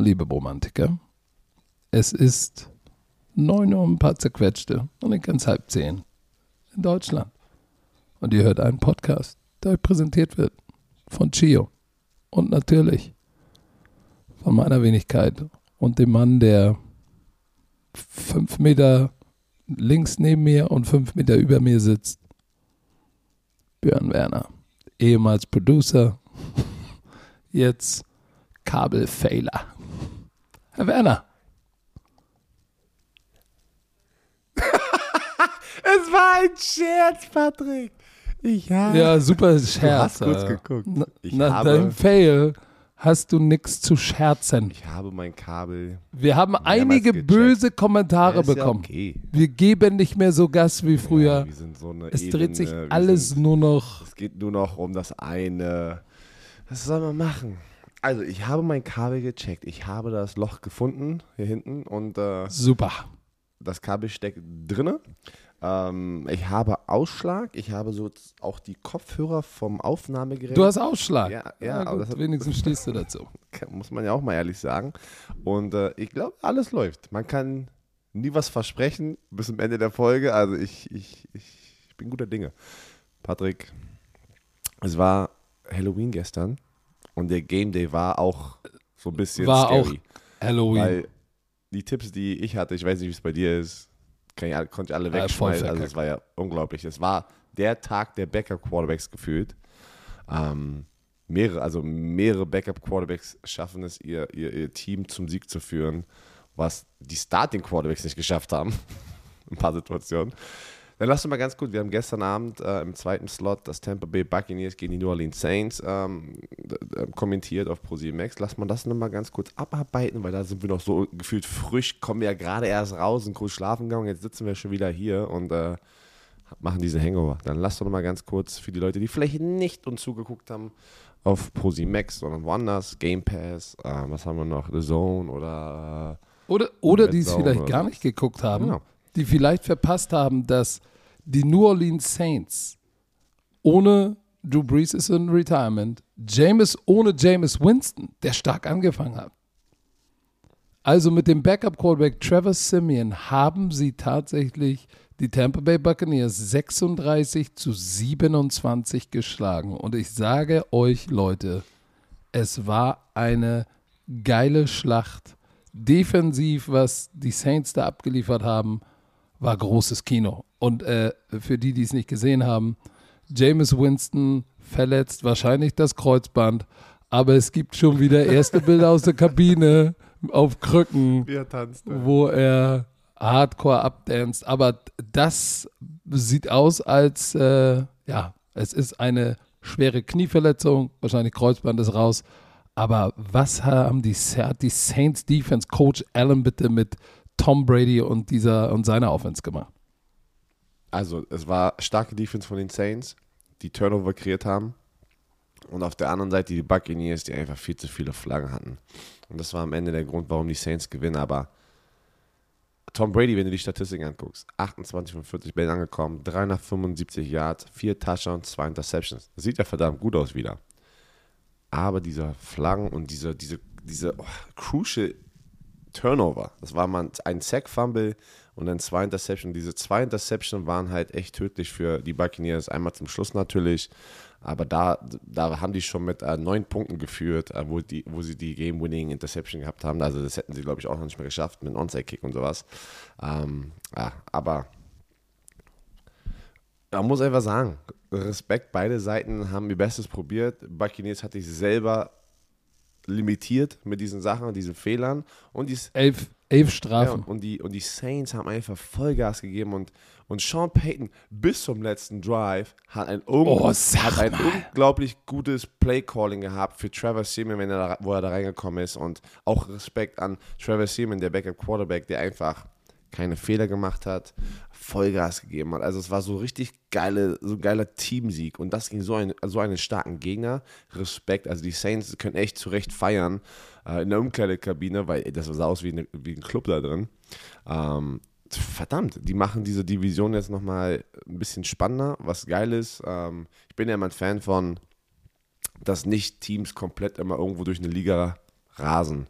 liebe Romantiker. Es ist 9 Uhr ein paar zerquetschte und ich kann halb zehn in Deutschland. Und ihr hört einen Podcast, der euch präsentiert wird von Chio. Und natürlich von meiner Wenigkeit und dem Mann, der fünf Meter links neben mir und fünf Meter über mir sitzt. Björn Werner, ehemals Producer, jetzt Kabelfailer. Herr Werner. es war ein Scherz, Patrick. Ich habe. Ja, super Scherz. Du hast kurz geguckt. Ich nach habe- deinem Fail hast du nichts zu scherzen. Ich habe mein Kabel. Wir haben einige gecheckt. böse Kommentare Ja, ist ja bekommen. okay. Wir geben nicht mehr so Gas wie früher. Ja, so es dreht sich alles Sind, nur noch. es geht nur noch um das eine. Was soll man machen? Also, ich habe mein Kabel gecheckt. Ich habe das Loch gefunden hier hinten und äh, Super. das Kabel steckt drinne. Ähm, ich habe Ausschlag. Ich habe so auch die Kopfhörer vom Aufnahmegerät. Du hast Ausschlag. Ja, ja, aber gut, hat- wenigstens stehst du dazu. muss man ja auch mal ehrlich sagen. Und äh, ich glaube, alles läuft. Man kann nie was versprechen bis zum Ende der Folge. Also ich, ich, ich bin guter Dinge. Patrick, es war Halloween gestern und der Game Day war auch so ein bisschen War scary. Halloween. Weil die Tipps, die ich hatte, ich weiß nicht, wie es bei dir ist, ich, konnte ich alle voll wegschmeißen. Also verkackt. es war ja unglaublich. Es war der Tag der Backup-Quarterbacks gefühlt. Ähm, mehrere, also mehrere Backup-Quarterbacks schaffen es, ihr, ihr, ihr Team zum Sieg zu führen, was die Starting-Quarterbacks nicht geschafft haben. Ein paar Situationen. Dann lass uns mal ganz gut, wir haben gestern Abend äh, im zweiten Slot das Tampa Bay Buccaneers gegen die New Orleans Saints ähm, kommentiert auf ProSieben Lass mal das nochmal ganz kurz abarbeiten, weil da sind wir noch so gefühlt frisch, kommen wir ja gerade erst raus, sind kurz schlafen gegangen, jetzt sitzen wir schon wieder hier und äh, machen diese Hangover. Dann lass doch nochmal ganz kurz für die Leute, die vielleicht nicht uns zugeguckt haben, auf ProSieben sondern woanders, Game Pass, äh, was haben wir noch, The Zone oder Oder, oder die es vielleicht gar nicht geguckt haben, Genau. die vielleicht verpasst haben, dass die New Orleans Saints ohne Drew Brees ist in Retirement, James ohne James Winston, der stark angefangen hat. Also mit dem Backup-Quarterback Trevor Simeon haben sie tatsächlich die Tampa Bay Buccaneers 36 zu 27 geschlagen. Und ich sage euch, Leute, es war eine geile Schlacht. Defensiv, was die Saints da abgeliefert haben, war großes Kino. Und äh, für die, die es nicht gesehen haben, James Winston verletzt wahrscheinlich das Kreuzband, aber es gibt schon wieder erste Bilder aus der Kabine auf Krücken er tanzt. wo er hardcore abdanzt. Aber das sieht aus, als äh, ja, es ist eine schwere Knieverletzung, wahrscheinlich Kreuzband ist raus. Aber was haben die, hat die Saints Defense Coach Allen bitte mit Tom Brady und dieser und seiner Offense gemacht? Also, es war starke Defense von den Saints, die Turnover kreiert haben. Und auf der anderen Seite die Buccaneers, die einfach viel zu viele Flaggen hatten. Und das war am Ende der Grund, warum die Saints gewinnen. Aber Tom Brady, wenn du die Statistiken anguckst, 28 von 40 Bällen angekommen, 375 Yards, 4 Touchdowns, 2 Interceptions. Das sieht ja verdammt gut aus wieder. Aber dieser Flaggen und diese, diese, diese oh, crucial Turnover, das war mal ein Sack-Fumble und dann zwei Interceptions. Diese zwei Interceptions waren halt echt tödlich für die Buccaneers. Einmal zum Schluss natürlich, aber da, da haben die schon mit äh, neun Punkten geführt, äh, wo, die, wo sie die Game-Winning Interception gehabt haben. Also das hätten sie, glaube ich, auch noch nicht mehr geschafft mit Onside-Kick und sowas. Ähm, ja, aber man muss einfach sagen, Respekt, beide Seiten haben ihr Bestes probiert. Buccaneers hatte ich selber limitiert mit diesen Sachen und diesen Fehlern. Und die, Elf, elf ja, Strafen. und, die, und die Saints haben einfach Vollgas gegeben und, und Sean Payton bis zum letzten Drive hat ein, un Oh, hat ein unglaublich gutes Play-Calling gehabt für Trevor Seaman, wenn er da, wo er da reingekommen ist. Und auch Respekt an Trevor Seaman, der Backup-Quarterback, der einfach keine Fehler gemacht hat, Vollgas gegeben hat. Also es war so richtig geile, so ein geiler Teamsieg und das gegen so, ein, so einen starken Gegner. Respekt, also die Saints können echt zu Recht feiern äh, in der Umkleidekabine, weil das sah aus wie, eine, wie ein Club da drin. Ähm, verdammt, die machen diese Division jetzt nochmal ein bisschen spannender, was geil ist. Ähm, ich bin ja immer ein Fan von, dass nicht Teams komplett immer irgendwo durch eine Liga rasen,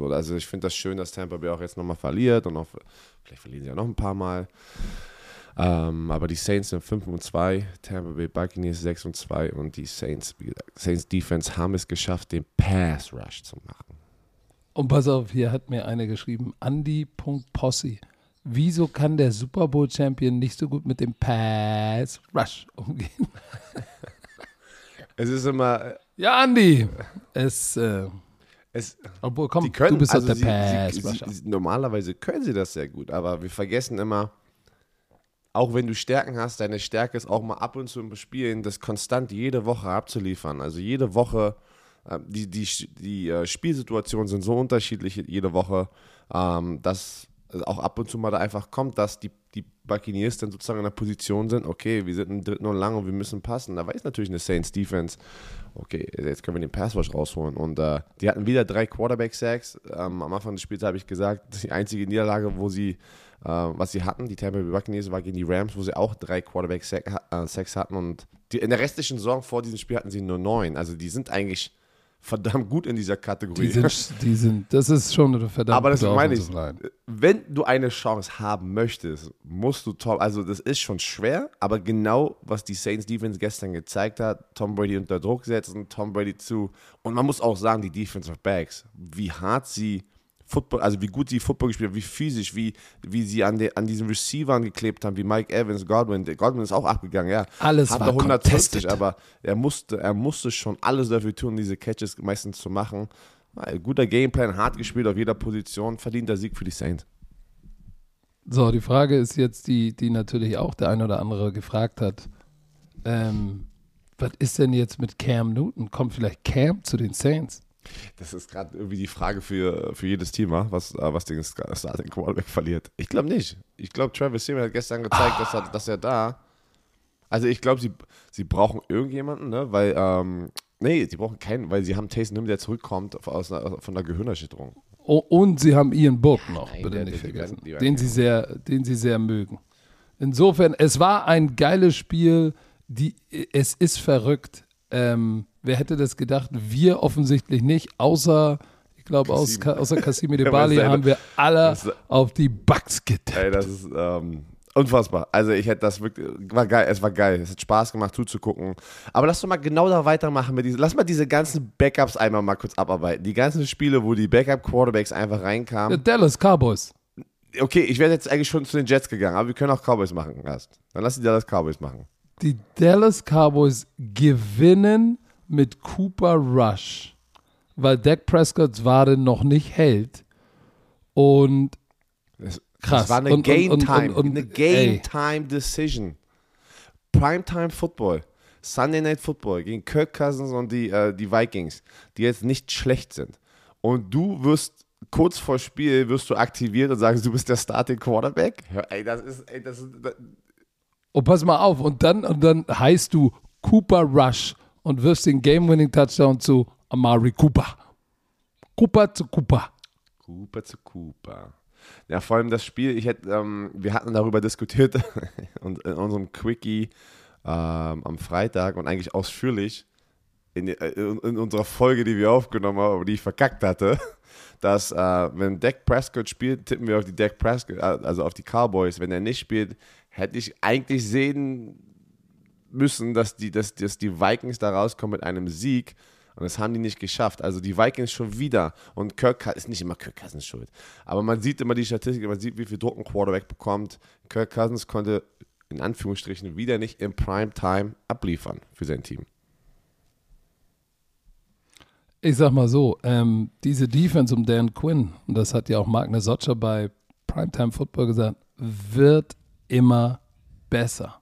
So, also ich finde das schön, dass Tampa Bay auch jetzt nochmal verliert und auch, vielleicht verlieren sie ja noch ein paar Mal. Ähm, aber die Saints sind 5 und 2, Tampa Bay Buccaneers 6 und 2 und die Saints, wie gesagt, Saints Defense haben es geschafft, den Pass Rush zu machen. Und pass auf, hier hat mir einer geschrieben, Andy.Posse. Wieso kann der Super Bowl Champion nicht so gut mit dem Pass Rush umgehen? Es ist immer. Ja, Andy. Es, äh, es, obwohl, komm, die können, du bist also der sie, sie, sie, Normalerweise können sie das sehr gut, aber wir vergessen immer, auch wenn du Stärken hast, deine Stärke ist auch mal ab und zu im Spielen, das konstant jede Woche abzuliefern. Also jede Woche, äh, die, die, die äh, Spielsituationen sind so unterschiedlich jede Woche, ähm, dass auch ab und zu mal da einfach kommt, dass die, die Buccaneers dann sozusagen in der Position sind, okay, wir sind im dritten und lang und wir müssen passen. Da weiß natürlich eine Saints Defense, okay, jetzt können wir den Passwash rausholen. Und äh, die hatten wieder drei Quarterback-Sacks. Ähm, am Anfang des Spiels habe ich gesagt, das ist die einzige Niederlage, wo sie, äh, was sie hatten, die Tampa Bay Buccaneers, war gegen die Rams, wo sie auch drei Quarterback-Sacks hatten. Und die, in der restlichen Saison vor diesem Spiel hatten sie nur neun. Also die sind eigentlich verdammt gut in dieser Kategorie. Die sind, die sind, das ist schon eine verdammt Aber das meine ich, wenn du eine Chance haben möchtest, musst du top, also das ist schon schwer, aber genau was die Saints Defense gestern gezeigt hat, Tom Brady unter Druck setzen, Tom Brady zu und man muss auch sagen, die Defensive Backs, wie hart sie Football, also wie gut sie Football gespielt haben, wie physisch, wie, wie sie an, de, an diesen Receivern geklebt haben, wie Mike Evans, Godwin. Godwin ist auch abgegangen, ja. Alles Hatte war 150, contested. aber er musste, er musste schon alles dafür tun, diese Catches meistens zu machen. Ein guter Gameplan, hart gespielt auf jeder Position, verdienter Sieg für die Saints. So, die Frage ist jetzt die, die natürlich auch der ein oder andere gefragt hat. Ähm, was ist denn jetzt mit Cam Newton? Kommt vielleicht Cam zu den Saints? Das ist gerade irgendwie die Frage für, für jedes Team, wa? was, äh, was den Starting Quarterback verliert. Ich glaube nicht. Ich glaube, Travis Simeon hat gestern gezeigt, dass, er, dass er da. Also ich glaube, sie, sie brauchen irgendjemanden, ne? Weil, ähm, nee, sie brauchen keinen, weil sie haben Taysom Hill, der zurückkommt aus einer, von der Gehirnerschütterung. Oh, und sie haben Ian Book noch, Nein, bitte der- nicht der- vergessen, werden den sie, sehr, den sie sehr mögen. Insofern, es war ein geiles Spiel. Die, es ist verrückt. Ähm, wer hätte das gedacht? Wir offensichtlich nicht, außer, ich glaube, aus, außer Kassimi aber seine- haben wir alle das- auf die Bucks getippt. Ey, das ist ähm, unfassbar. Also ich hätte das wirklich, war geil, es war geil. Es hat Spaß gemacht zuzugucken. Aber lass doch mal genau da weitermachen mit diesen, lass mal diese ganzen Backups einmal mal kurz abarbeiten. Die ganzen Spiele, wo die Backup-Quarterbacks einfach reinkamen. Dallas Cowboys. Okay, ich wäre jetzt eigentlich schon zu den Jets gegangen, aber wir können auch Cowboys machen erst. Dann lass die Dallas Cowboys machen. Die Dallas Cowboys gewinnen mit Cooper Rush, weil Dak Prescott's Wade noch nicht hält. Und Krass. Das war eine Und- und- Game und- Time, und- und- eine Game ey. Time Decision. Primetime Football. Sunday Night Football gegen Kirk Cousins und die, äh, die Vikings, die jetzt nicht schlecht sind. Und du wirst kurz vor Spiel wirst du aktiviert und sagst, du bist der Starting Quarterback. Ja, ey, das ist, ey, das ist, Oh, pass mal auf. Und dann, und dann heißt du Cooper Rush und wirfst den Game-Winning-Touchdown zu Amari Cooper. Cooper zu Cooper. Cooper zu Cooper. Ja, vor allem das Spiel, ich hätte, ähm, wir hatten darüber diskutiert und in unserem Quickie ähm, am Freitag und eigentlich ausführlich in, äh, in, in unserer Folge, die wir aufgenommen haben, die ich verkackt hatte, dass äh, wenn Dak Prescott spielt, tippen wir auf die Dak Prescott, äh, also auf die Cowboys. Wenn er nicht spielt, hätte ich eigentlich sehen müssen, dass die, dass, dass die Vikings da rauskommen mit einem Sieg. Und das haben die nicht geschafft. Also die Vikings schon wieder. Und Kirk ist nicht immer Kirk Cousins schuld. Aber man sieht immer die Statistik, man sieht, wie viel Druck ein Quarterback bekommt. Kirk Cousins konnte in Anführungsstrichen wieder nicht im Primetime abliefern für sein Team. Ich sag mal so, ähm, diese Defense um Dan Quinn, und das hat ja auch Mark Nesocca bei Primetime Football gesagt, wird immer besser.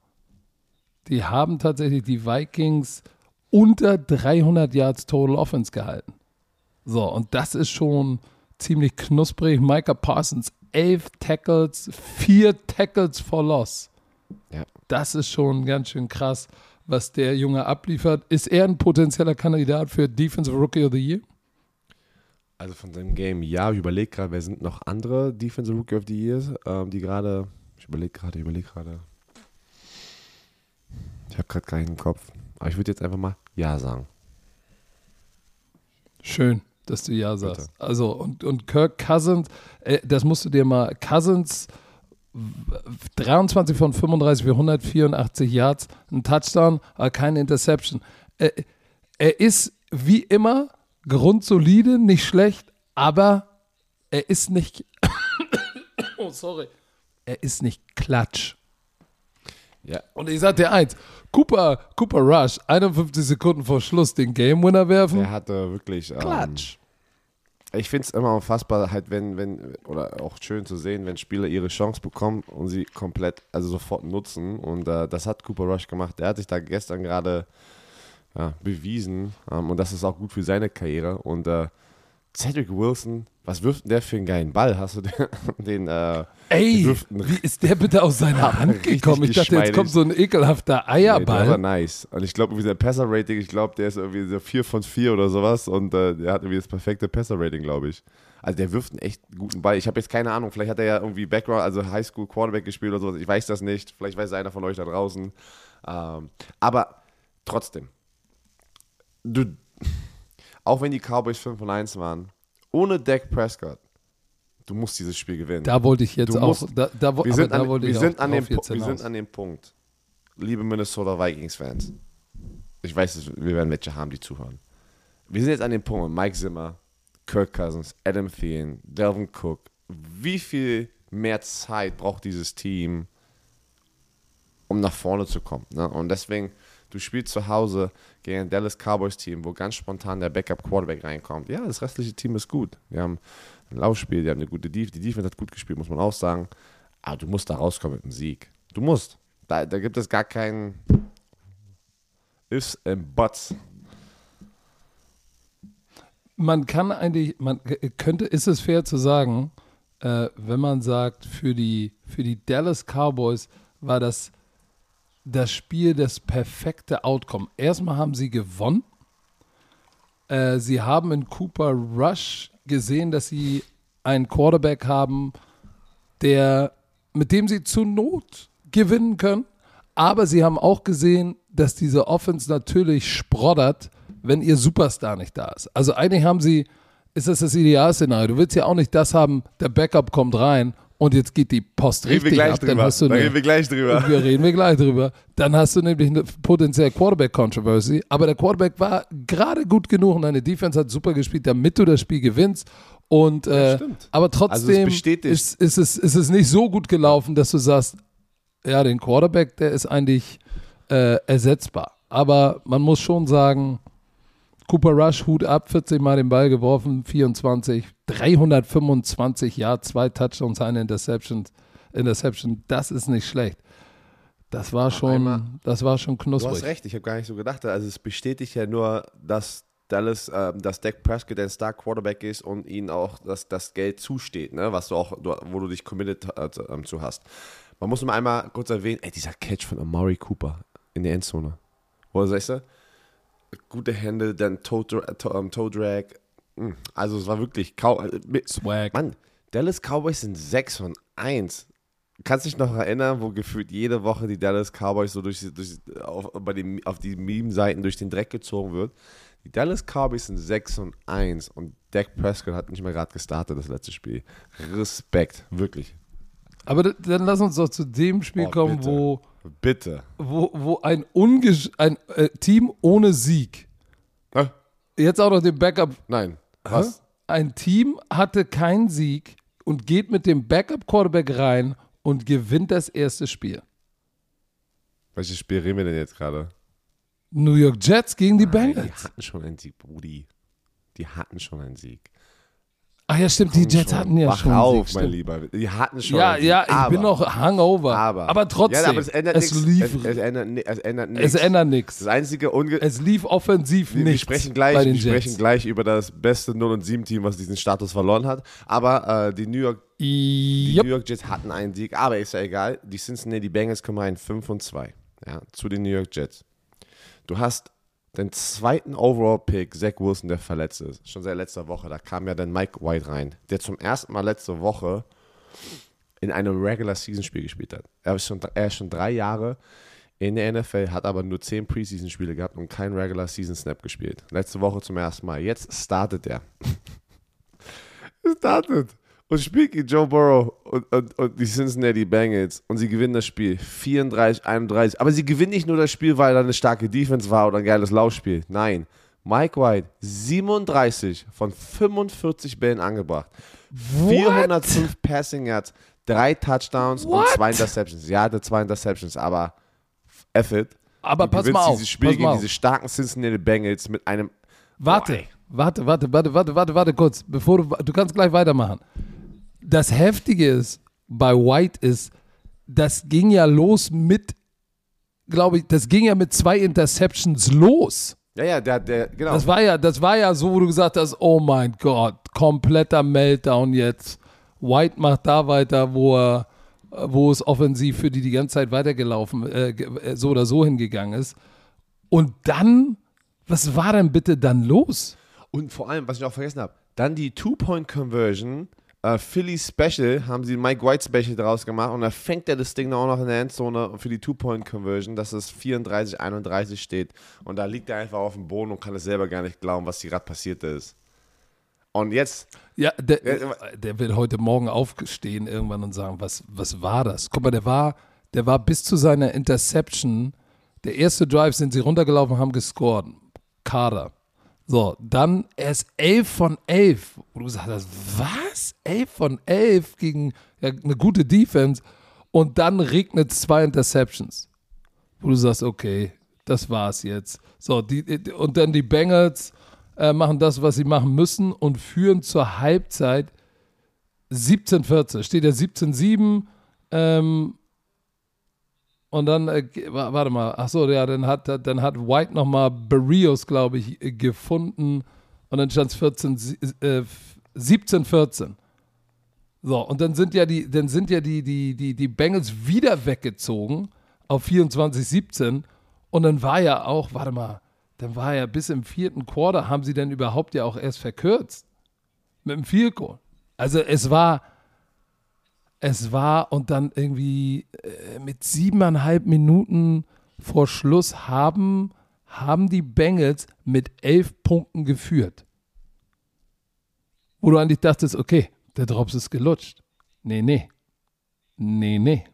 Die haben tatsächlich die Vikings unter 300 Yards Total Offense gehalten. So, und das ist schon ziemlich knusprig. Micah Parsons, elf Tackles, vier Tackles for Loss. Ja. Das ist schon ganz schön krass, was der Junge abliefert. Ist er ein potenzieller Kandidat für Defensive Rookie of the Year? Also von seinem Game, ja, ich überlege gerade, wer sind noch andere Defensive Rookie of the Years, ähm, die gerade, überlege gerade, ich überlege gerade. Ich habe gerade keinen Kopf. Aber ich würde jetzt einfach mal Ja sagen. Schön. dass du ja sagst. Also, und, und Kirk Cousins, äh, das musst du dir mal, Cousins 23 von 35 für 184 Yards, ein Touchdown, aber keine Interception. Er, er ist wie immer grundsolide, nicht schlecht, aber er ist nicht. oh, sorry. Er ist nicht klatsch. Ja. Und ich sag dir eins: Cooper, Cooper Rush, 51 Sekunden vor Schluss den Game Winner werfen. Er hatte wirklich. Ähm, Klatsch. ich finde es immer unfassbar, halt, wenn, wenn, oder auch schön zu sehen, wenn Spieler ihre Chance bekommen und sie komplett, also sofort nutzen. Und äh, das hat Cooper Rush gemacht. Der hat sich da gestern gerade ja, bewiesen. Ähm, und das ist auch gut für seine Karriere. Und äh, Cedric Wilson, was wirft denn der für einen geilen Ball? Hast du den, den äh, Ey, einen wie ist der bitte aus seiner Hand gekommen? Ich dachte, jetzt kommt so ein ekelhafter Nee, der Eierball. war nice. Und ich glaube, irgendwie sein Passer-Rating, ich glaube, der ist irgendwie so 4 von 4 oder sowas. Und äh, der hat irgendwie das perfekte Passer-Rating, glaube ich. Also der wirft einen echt guten Ball. Ich habe jetzt keine Ahnung, vielleicht hat er ja irgendwie Background, also Highschool Quarterback gespielt oder sowas. Ich weiß das nicht. Vielleicht weiß einer von euch da draußen. Ähm, aber trotzdem, du, auch wenn die Cowboys 5 von 1 waren, ohne Dak Prescott, du musst dieses Spiel gewinnen. Da wollte ich jetzt Du auch. musst- Da, da, wir sind, an, wir, sind dem, drauf jetzt Pu- wir sind an dem Punkt, liebe Minnesota Vikings-Fans. Ich weiß, wir werden welche haben, die zuhören. Wir sind jetzt an dem Punkt, Mike Zimmer, Kirk Cousins, Adam Thielen, Delvin Cook. Wie viel mehr Zeit braucht dieses Team, um nach vorne zu kommen? Ne? Und deswegen, du spielst zu Hause gegen ein Dallas Cowboys-Team, wo ganz spontan der Backup-Quarterback reinkommt. Ja, das restliche Team ist gut. Wir haben ein Laufspiel, die haben eine gute Defense. Die Defense hat gut gespielt, muss man auch sagen. Aber du musst da rauskommen mit einem Sieg. Du musst. Da, da gibt es gar keinen Ifs and Buts. man kann eigentlich, man könnte, ist es fair zu sagen, äh, wenn man sagt, für die, für die Dallas Cowboys war das das Spiel das perfekte Outcome. Erstmal haben sie gewonnen. Äh, sie haben in Cooper Rush gesehen, dass sie einen Quarterback haben, der, mit dem sie zur Not gewinnen können. Aber sie haben auch gesehen, dass diese Offense natürlich sproddert, wenn ihr Superstar nicht da ist. Also eigentlich haben sie, ist das das Idealszenario. Du willst ja auch nicht das haben, der Backup kommt rein und jetzt geht die Post Reden richtig ab. Dann hast du Da eine, reden wir gleich drüber. und wir reden wir gleich drüber. Dann hast du nämlich eine potenzielle Quarterback-Controversy. Aber der Quarterback war gerade gut genug und deine Defense hat super gespielt, damit du das Spiel gewinnst. Und, äh, stimmt. aber Also trotzdem bestätigt. ist, ist, es, ist es nicht so gut gelaufen, dass du sagst, ja, den Quarterback, der ist eigentlich äh, ersetzbar. Aber man muss schon sagen, Cooper Rush, Hut ab, 40 Mal den Ball geworfen, 24, 325 Yards, zwei Touchdowns, eine Interception. Interception, das ist nicht schlecht. Das war schon, einmal- das war schon Du knusprig. hast recht, ich habe gar nicht so gedacht. Also es bestätigt ja nur, dass Dallas, äh, dass Dak Prescott ein Star Quarterback ist und ihnen auch das, das Geld zusteht, ne? was du auch, du, wo du dich committed äh, zu- hast. Man muss nur einmal kurz erwähnen, ey, dieser Catch von Amari Cooper in der Endzone. Wo du sagst, du, gute Hände, dann Toe, Toe, ähm, Toe Drag. Mm, Also es war wirklich kaum. äh, Swag. Mann, Dallas Cowboys sind 6 von 1. Kannst dich noch erinnern, wo gefühlt jede Woche die Dallas Cowboys so durch, durch, auf, bei den, auf die Meme-Seiten durch den Dreck gezogen wird? Die Dallas Cowboys sind 6 und 1 und Dak Prescott hat nicht mehr gerade gestartet, das letzte Spiel. Respekt, wirklich. Aber dann lass uns doch zu dem Spiel Oh, kommen, bitte. wo, Bitte. wo, wo ein, ungesch ein äh, Team ohne Sieg, Hä? jetzt auch noch den Backup Nein. Was? Ein Team hatte keinen Sieg und geht mit dem Backup-Quarterback rein und gewinnt das erste Spiel. Welches Spiel reden wir denn jetzt gerade? New York Jets gegen die Nein, die Bengals. hatten schon einen Sieg, Brudi. Die hatten schon einen Sieg. Ach ja, stimmt, die Jets Schon. hatten ja Wach schon einen auf, Sieg, mein. Lieber. Die hatten schon Ja, ja, ich aber, bin noch Hangover. Aber, aber trotzdem, Ja, aber es ändert es nichts. lief, Es, es ändert, ni- es ändert nichts. es ändert nichts. Das einzige Unge Es lief offensiv wir, nicht. wir sprechen gleich, bei den wir sprechen Jets. gleich über das beste 0 und 7 Team, was diesen Status verloren hat. Aber äh, die New York die Yep. New York Jets hatten einen Sieg, aber ist ja egal. Die Cincinnati Bengals kommen rein 5 und 2 ja, zu den New York Jets. Du hast den zweiten Overall-Pick, Zach Wilson, der verletzt ist. Schon seit letzter Woche. Da kam ja dann Mike White rein, der zum ersten Mal letzte Woche in einem Regular Season Spiel gespielt hat. Er ist schon, er ist schon drei Jahre in der NFL, hat aber nur 10 Preseason-Spiele gehabt und kein Regular Season Snap gespielt. Letzte Woche zum ersten Mal. Jetzt startet er. startet. Und spielt gegen Joe Burrow und, und, und die Cincinnati Bengals und sie gewinnen das Spiel 34, 31. Aber sie gewinnen nicht nur das Spiel, weil da eine starke Defense war oder ein geiles Laufspiel. Nein, Mike White 37 von 45 Bällen angebracht. What? 405 Passing Yards, drei Touchdowns What? und zwei Interceptions. Ja, hatte zwei Interceptions, aber F it. Aber Du pass mal auf. dieses Spiel gegen auf. diese starken Cincinnati Bengals mit einem Warte, warte, warte, warte, warte, warte, warte kurz, bevor du, du kannst gleich weitermachen. Das Heftige ist bei White ist, das ging ja los mit, glaube ich, das ging ja mit zwei Interceptions los. Ja, ja, der, der, genau. Das war ja, das war ja so, wo du gesagt hast, oh mein Gott, kompletter Meltdown jetzt. White macht da weiter, wo er, wo es offensiv für die die ganze Zeit weitergelaufen, äh, äh, so oder so hingegangen ist. Und dann, was war denn bitte dann los? Und vor allem, was ich auch vergessen habe, dann die Two-Point-Conversion, äh, Philly Special, haben sie Mike White Special draus gemacht und da fängt er das Ding auch noch in der Endzone für die Two-Point-Conversion, dass es 34-31 steht. Und da liegt er einfach auf dem Boden und kann es selber gar nicht glauben, was hier gerade passiert ist. Und jetzt, Ja, der, Ja, der wird heute Morgen aufstehen irgendwann und sagen, was, was war das? Guck mal, der war, der war bis zu seiner Interception, der erste Drive sind sie runtergelaufen, haben gescored. Kader. So, dann erst 11 von 11. Wo du gesagt hast, was? 11 von 11 gegen ja, eine gute Defense. Und dann regnet zwei Interceptions. Wo du sagst, okay, das war's jetzt. So, die, die- und dann die Bengals äh, machen das, was sie machen müssen und führen zur Halbzeit 17-14. Steht ja 17-7. Ähm, und dann, äh, warte mal, ach so, ja, dann hat, dann hat White nochmal Barrios, glaube ich, äh, gefunden. Und dann stand es 14, sie- äh, 17-14. So, und dann sind ja die, dann sind ja die, die, die, die Bengals wieder weggezogen auf 24-17. Und dann war ja auch, warte mal, dann war ja bis im vierten Quarter haben sie dann überhaupt ja auch erst verkürzt. Mit dem Goal. Also es war, es war und dann irgendwie äh, mit siebeneinhalb Minuten vor Schluss haben, haben die Bengals mit elf Punkten geführt. Wo du eigentlich dachtest, okay, der Drops ist gelutscht. Nee, nee. Nee, nee.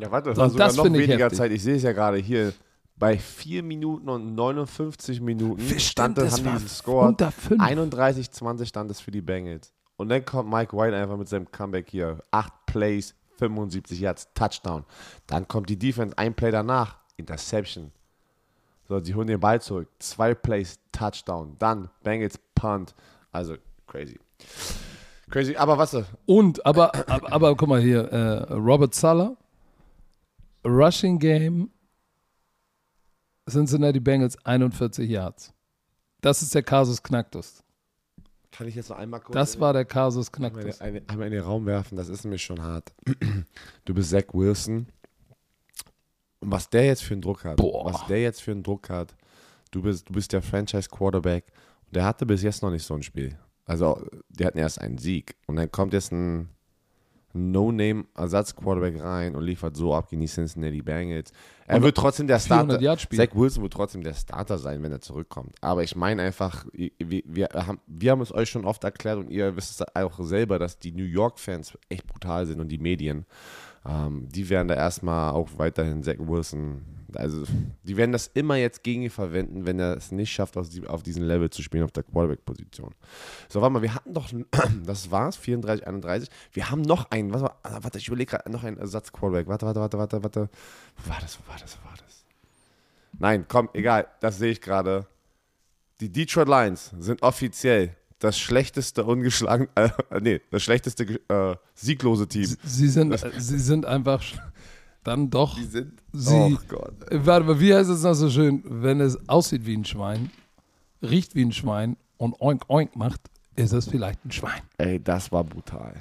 ja, warte, das war sogar das noch weniger heftig. Zeit. Ich sehe es ja gerade hier. Bei 4 Minuten und 59 Minuten Stimmt, stand, das haben die gescored. unter fünf. 31-20 stand es für die Bengals. Und dann kommt Mike White einfach mit seinem Comeback hier. 8 Plays, 75 Yards, Touchdown. Dann kommt die Defense, ein Play danach, Interception. So, die holen den Ball zurück. Zwei Plays, Touchdown. Dann Bengals Punt. Also crazy. Crazy, aber was? Und, aber, aber, aber guck mal hier, äh, Robert Sala, Rushing Game, Cincinnati Bengals 41 Yards. Das ist der Kasus Knacktus. Kann ich jetzt noch einmal kurz Das war der Kasus einmal, Knacktus. eine, einmal in den Raum werfen? Das ist nämlich schon hart. Du bist Zach Wilson. Und was der jetzt für einen Druck hat, Boah. was der jetzt für einen Druck hat, du bist, du bist der Franchise-Quarterback. Und der hatte bis jetzt noch nicht so ein Spiel. Also, die hatten erst einen Sieg. Und dann kommt jetzt ein No-Name-Ersatz-Quarterback rein und liefert so ab gegen die Cincinnati Bengals. Er Und wird trotzdem der 400 Starter. Zach Wilson wird trotzdem der Starter sein, wenn er zurückkommt. Aber ich meine einfach, wir, wir, haben, wir haben es euch schon oft erklärt und ihr wisst es auch selber, dass die New York-Fans echt brutal sind und die Medien. Ähm, die werden da erstmal auch weiterhin Zach Wilson, also die werden das immer jetzt gegen ihn verwenden, wenn er es nicht schafft, auf, die, auf diesem Level zu spielen, auf der Quarterback-Position. So, warte mal, wir hatten doch, das war's, 34, 31. Wir haben noch einen, was war, ah, warte, ich überlege gerade, noch einen Ersatz-Quarterback. Warte, warte, warte, warte, warte. Wo war das, wo war das, wo war das? Nein, komm, egal, das sehe ich gerade. Die Detroit Lions sind offiziell das schlechteste ungeschlagen, äh, nee, das schlechteste äh, sieglose Team. Sie sind, äh, sie sind einfach dann doch. Die sind, Sie- oh Gott. Warte mal, wie heißt es noch so schön? Wenn es aussieht wie ein Schwein, riecht wie ein Schwein und oink oink macht, ist es vielleicht ein Schwein. Ey, das war brutal.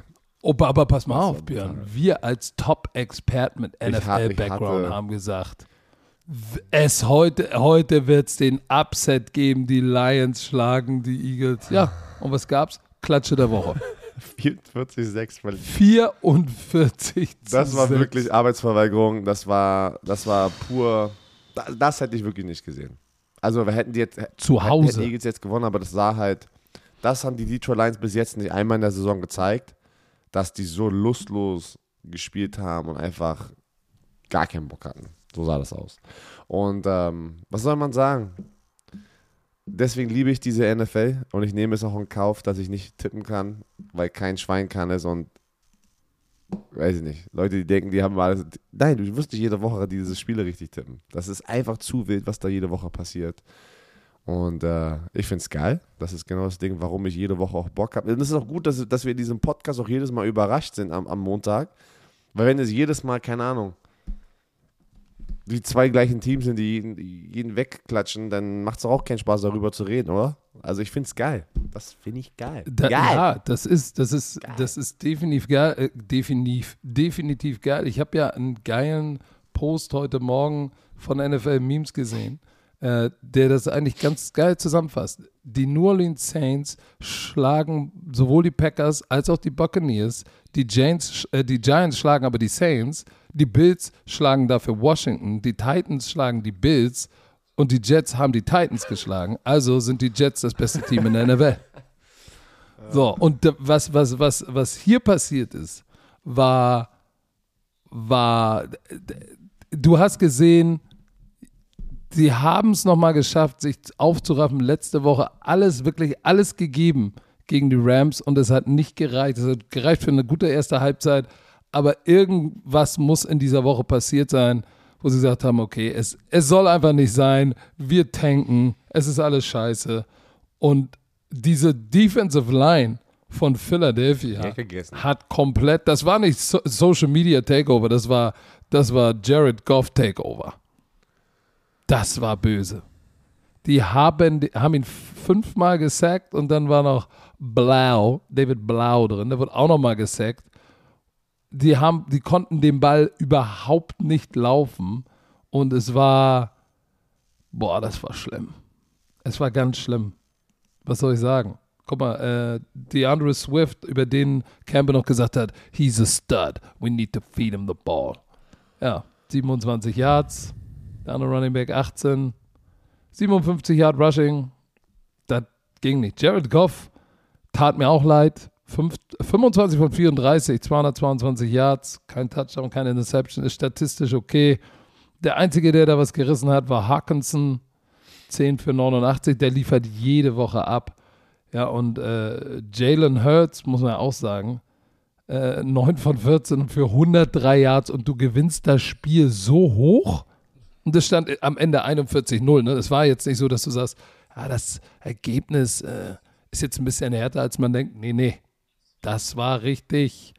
Oh, aber pass mal auf, Björn. Wir als Top-Experten mit NFL-Background haben gesagt, es heute, heute wird es den Upset geben, die Lions schlagen die Eagles. Ja, und was gab's? Klatsche der Woche. 44-6 verlieren. 44 Das war 6. wirklich Arbeitsverweigerung. Das war, das war pur. Das, das hätte ich wirklich nicht gesehen. Also wir hätten die jetzt Zu hätten Hause. die Eagles jetzt gewonnen, aber das sah halt. Das haben die Detroit Lions bis jetzt nicht einmal in der Saison gezeigt, dass die so lustlos gespielt haben und einfach gar keinen Bock hatten. So sah das aus. Und ähm, was soll man sagen? Deswegen liebe ich diese NFL und ich nehme es auch in Kauf, dass ich nicht tippen kann, weil kein Schwein kann es und weiß ich nicht. Leute, die denken, die haben mal. Nein, du wirst nicht jede Woche diese Spiele richtig tippen. Das ist einfach zu wild, was da jede Woche passiert. Und äh, ich finde es geil. Das ist genau das Ding, warum ich jede Woche auch Bock habe. Und es ist auch gut, dass, dass wir in diesem Podcast auch jedes Mal überrascht sind am, am Montag. Weil wenn es jedes Mal, keine Ahnung, die zwei gleichen Teams sind, die jeden, jeden wegklatschen, dann macht es auch keinen Spaß, darüber zu reden, oder? Also ich finde es geil. Das finde ich geil. Da, geil. Ja, das ist, das ist, das ist definitiv geil, äh, definitiv, definitiv geil. Ich habe ja einen geilen Post heute Morgen von NFL Memes gesehen, äh, der das eigentlich ganz geil zusammenfasst. Die New Orleans Saints schlagen sowohl die Packers als auch die Buccaneers. Die Giants, äh, die Giants schlagen aber die Saints. Die Bills schlagen dafür Washington. Die Titans schlagen die Bills. Und die Jets haben die Titans geschlagen. Also sind die Jets das beste Team in der NFL. So, und was, was, was, was hier passiert ist, war, war, du hast gesehen, sie haben es nochmal geschafft, sich aufzuraffen. Letzte Woche alles, wirklich alles gegeben gegen die Rams und es hat nicht gereicht. Es hat gereicht für eine gute erste Halbzeit, aber irgendwas muss in dieser Woche passiert sein, wo sie gesagt haben, okay, es, es soll einfach nicht sein, wir tanken, es ist alles scheiße. Und diese Defensive Line von Philadelphia hat komplett, das war nicht so Social Media Takeover, das war, das war Jared Goff Takeover. Das war böse. Die haben, die haben ihn fünfmal gesackt und dann war noch Blau, David Blau drin, der wird auch nochmal gesackt. Die, haben, die konnten den Ball überhaupt nicht laufen und es war, boah, das war schlimm. Es war ganz schlimm. Was soll ich sagen? Guck mal, äh, DeAndre Swift, über den Campbell noch gesagt hat, he's a stud, we need to feed him the ball. Ja, 27 Yards, der andere Running Back 18, 57 Yard Rushing, das ging nicht. Jared Goff tat mir auch leid, Fünf, 25 von 34, 222 Yards, kein Touchdown, keine Interception, ist statistisch okay. Der Einzige, der da was gerissen hat, war Hawkinson, 10 für 89, der liefert jede Woche ab. Ja, und äh, Jalen Hurts, muss man ja auch sagen, äh, 9 von 14 für 103 Yards und du gewinnst das Spiel so hoch. Und das stand am Ende 41-0. Ne? Es war jetzt nicht so, dass du sagst, ja, das Ergebnis äh, ist jetzt ein bisschen härter, als man denkt. Nee, nee. Das war richtig.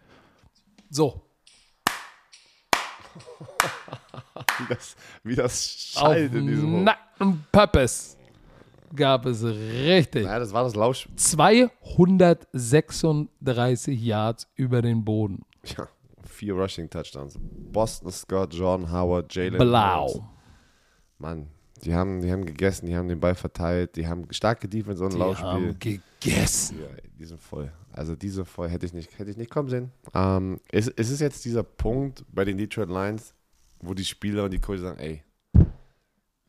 So, Wie das, wie das auf schallt in diesem Hof. nackten Purpose gab es richtig. Ja, das war das Lausch. 236 Yards über den Boden. Ja, vier Rushing Touchdowns. Boston Scott, Jordan Howard, Jalen. Blau. Mann, die haben, die haben gegessen, die haben den Ball verteilt, die haben starke Defense und Die Laufspiel. haben gegessen. Ja, die sind voll. Also diese voll hätte ich nicht, hätte ich nicht kommen sehen. Ähm, es, es ist jetzt dieser Punkt bei den Detroit Lions, wo die Spieler und die Coaches sagen, ey,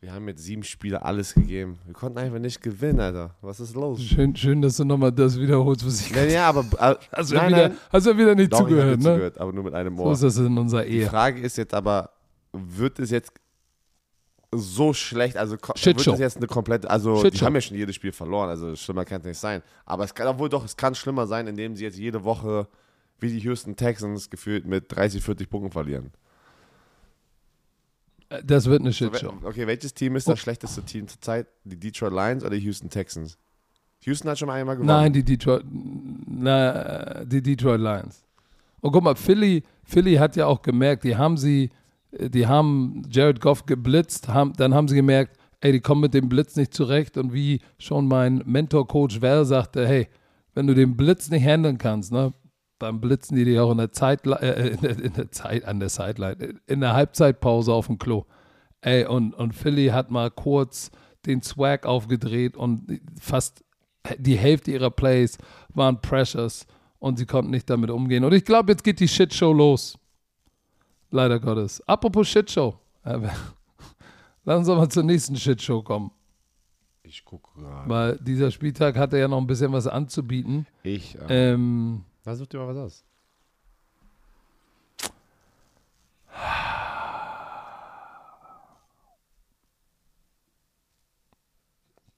wir haben jetzt sieben Spiele alles gegeben. Wir konnten einfach nicht gewinnen, Alter. Was ist los? Schön, schön, dass du nochmal das wiederholst, was ich Ja, ja, aber äh, Hast du, ja nein, wieder, nein. hast du ja wieder nicht Doch, zugehört, dir ne? zugehört, aber nur mit einem So Ohr. ist das in unserer Die Ehe. Frage ist jetzt aber, wird es jetzt so schlecht, also ko- wird es jetzt eine komplette, also die Shitshow. haben ja schon jedes Spiel verloren, also schlimmer kann es nicht sein. Aber es kann, obwohl doch, es kann schlimmer sein, indem sie jetzt jede Woche wie die Houston Texans gefühlt mit 30, 40 Punkten verlieren. Das wird eine Shitshow. we- okay, welches Team ist Oh. das schlechteste Team zurzeit? Die Detroit Lions oder die Houston Texans? Houston hat schon mal einmal gewonnen. Nein, die Detroit, na, die Detroit Lions. Und guck mal, Philly, Philly hat ja auch gemerkt, die haben sie, die haben Jared Goff geblitzt, haben, dann haben sie gemerkt, ey, die kommen mit dem Blitz nicht zurecht. Und wie schon mein Mentor-Coach Val sagte, hey, wenn du den Blitz nicht handeln kannst, ne, dann blitzen die dich auch in der Zeit, äh, in, der, in der Zeit, an der Sideline, in der Halbzeitpause auf dem Klo. Ey, und, und Philly hat mal kurz den Swag aufgedreht und fast die Hälfte ihrer Plays waren Pressures und sie konnten nicht damit umgehen. Und ich glaube, jetzt geht die Shitshow los. Leider Gottes. Apropos Shitshow. Lass uns mal zur nächsten Shitshow kommen. Ich gucke gerade. Weil dieser Spieltag hatte ja noch ein bisschen was anzubieten. Ich. Äh, Ähm, was sucht ihr mal was aus?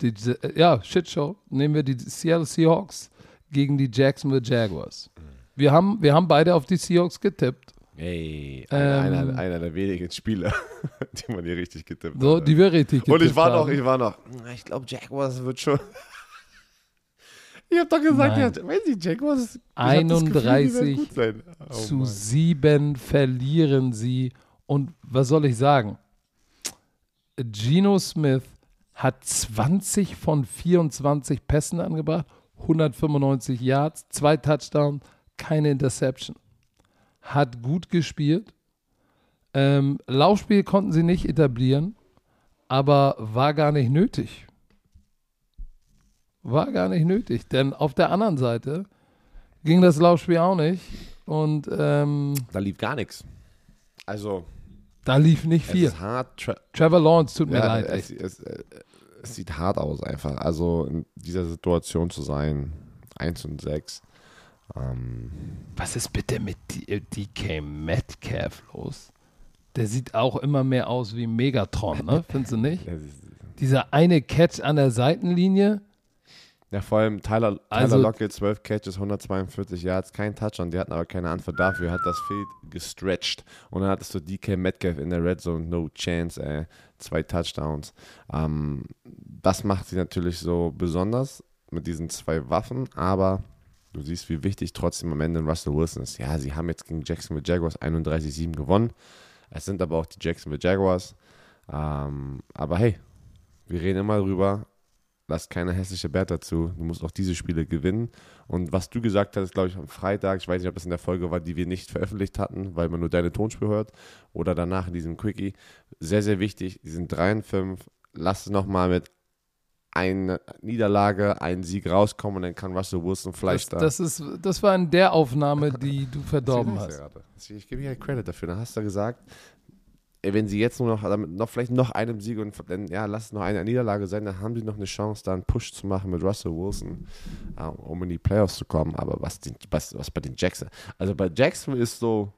die, ja, Shitshow. Nehmen wir die Seattle Seahawks gegen die Jacksonville Jaguars. Wir haben, wir haben beide auf die Seahawks getippt. Ey, Ähm, einer, einer der wenigen Spieler, die man hier richtig getippt So, hat. die wir richtig getippt Und ich war haben. noch, ich war noch, ich glaube, Jaguars wird schon. ich habe doch gesagt, ja, Jaguars. ich Gefühl, werden 31 gut sein. Oh zu Mann. sieben verlieren sie. Und was soll ich sagen? Geno Smith hat 20 von 24 Pässen angebracht, 195 Yards, zwei Touchdowns, keine Interception. Hat gut gespielt. Ähm, Laufspiel konnten sie nicht etablieren, aber war gar nicht nötig. War gar nicht nötig, denn auf der anderen Seite ging das Laufspiel auch nicht und ähm, Da lief gar nichts. Also, da lief nicht es viel. ist hart. Tra Trevor Lawrence tut mir ja, leid. es, es, äh, es sieht hart aus einfach. Also, in dieser Situation zu sein, 1 und 6. Ähm, Was ist bitte mit DK Metcalf los? Der sieht auch immer mehr aus wie Megatron, ne? Findest du nicht? Dieser eine Catch an der Seitenlinie. Ja, vor allem Tyler, Tyler Also- Lockett, 12 Catches, 142 Yards, kein Touchdown. Die hatten aber keine Antwort dafür. Hat das Feld gestretched. Und dann hattest du DK Metcalf in der Red Zone, no chance, ey. Zwei Touchdowns. Ähm, das macht sie natürlich so besonders mit diesen zwei Waffen, aber du siehst, wie wichtig trotzdem am Ende Russell Wilson ist. Ja, sie haben jetzt gegen Jacksonville Jaguars 31-7 gewonnen. Es sind aber auch die Jacksonville Jaguars. Ähm, aber hey, wir reden immer drüber, lass keine hässliche Bert dazu. Du musst auch diese Spiele gewinnen. Und was du gesagt hast, glaube ich, am Freitag, ich weiß nicht, ob das in der Folge war, die wir nicht veröffentlicht hatten, weil man nur deine Tonspur hört, oder danach in diesem Quickie, sehr, sehr wichtig. Die sind 3 und 5. Lass es nochmal mit einer Niederlage, einen Sieg rauskommen und dann kann Russell Wilson Das, vielleicht da. das, ist, das war in der Aufnahme, die du verdorben hast. gerade. Ich gebe dir Credit dafür. Dann hast du gesagt, wenn sie jetzt nur noch, damit noch vielleicht noch einem Sieg und dann, ja, lass es noch eine Niederlage sein, dann haben sie noch eine Chance, da einen Push zu machen mit Russell Wilson, äh, um in die Playoffs zu kommen. Aber was, was, was bei den Jackson, also bei Jackson ist so,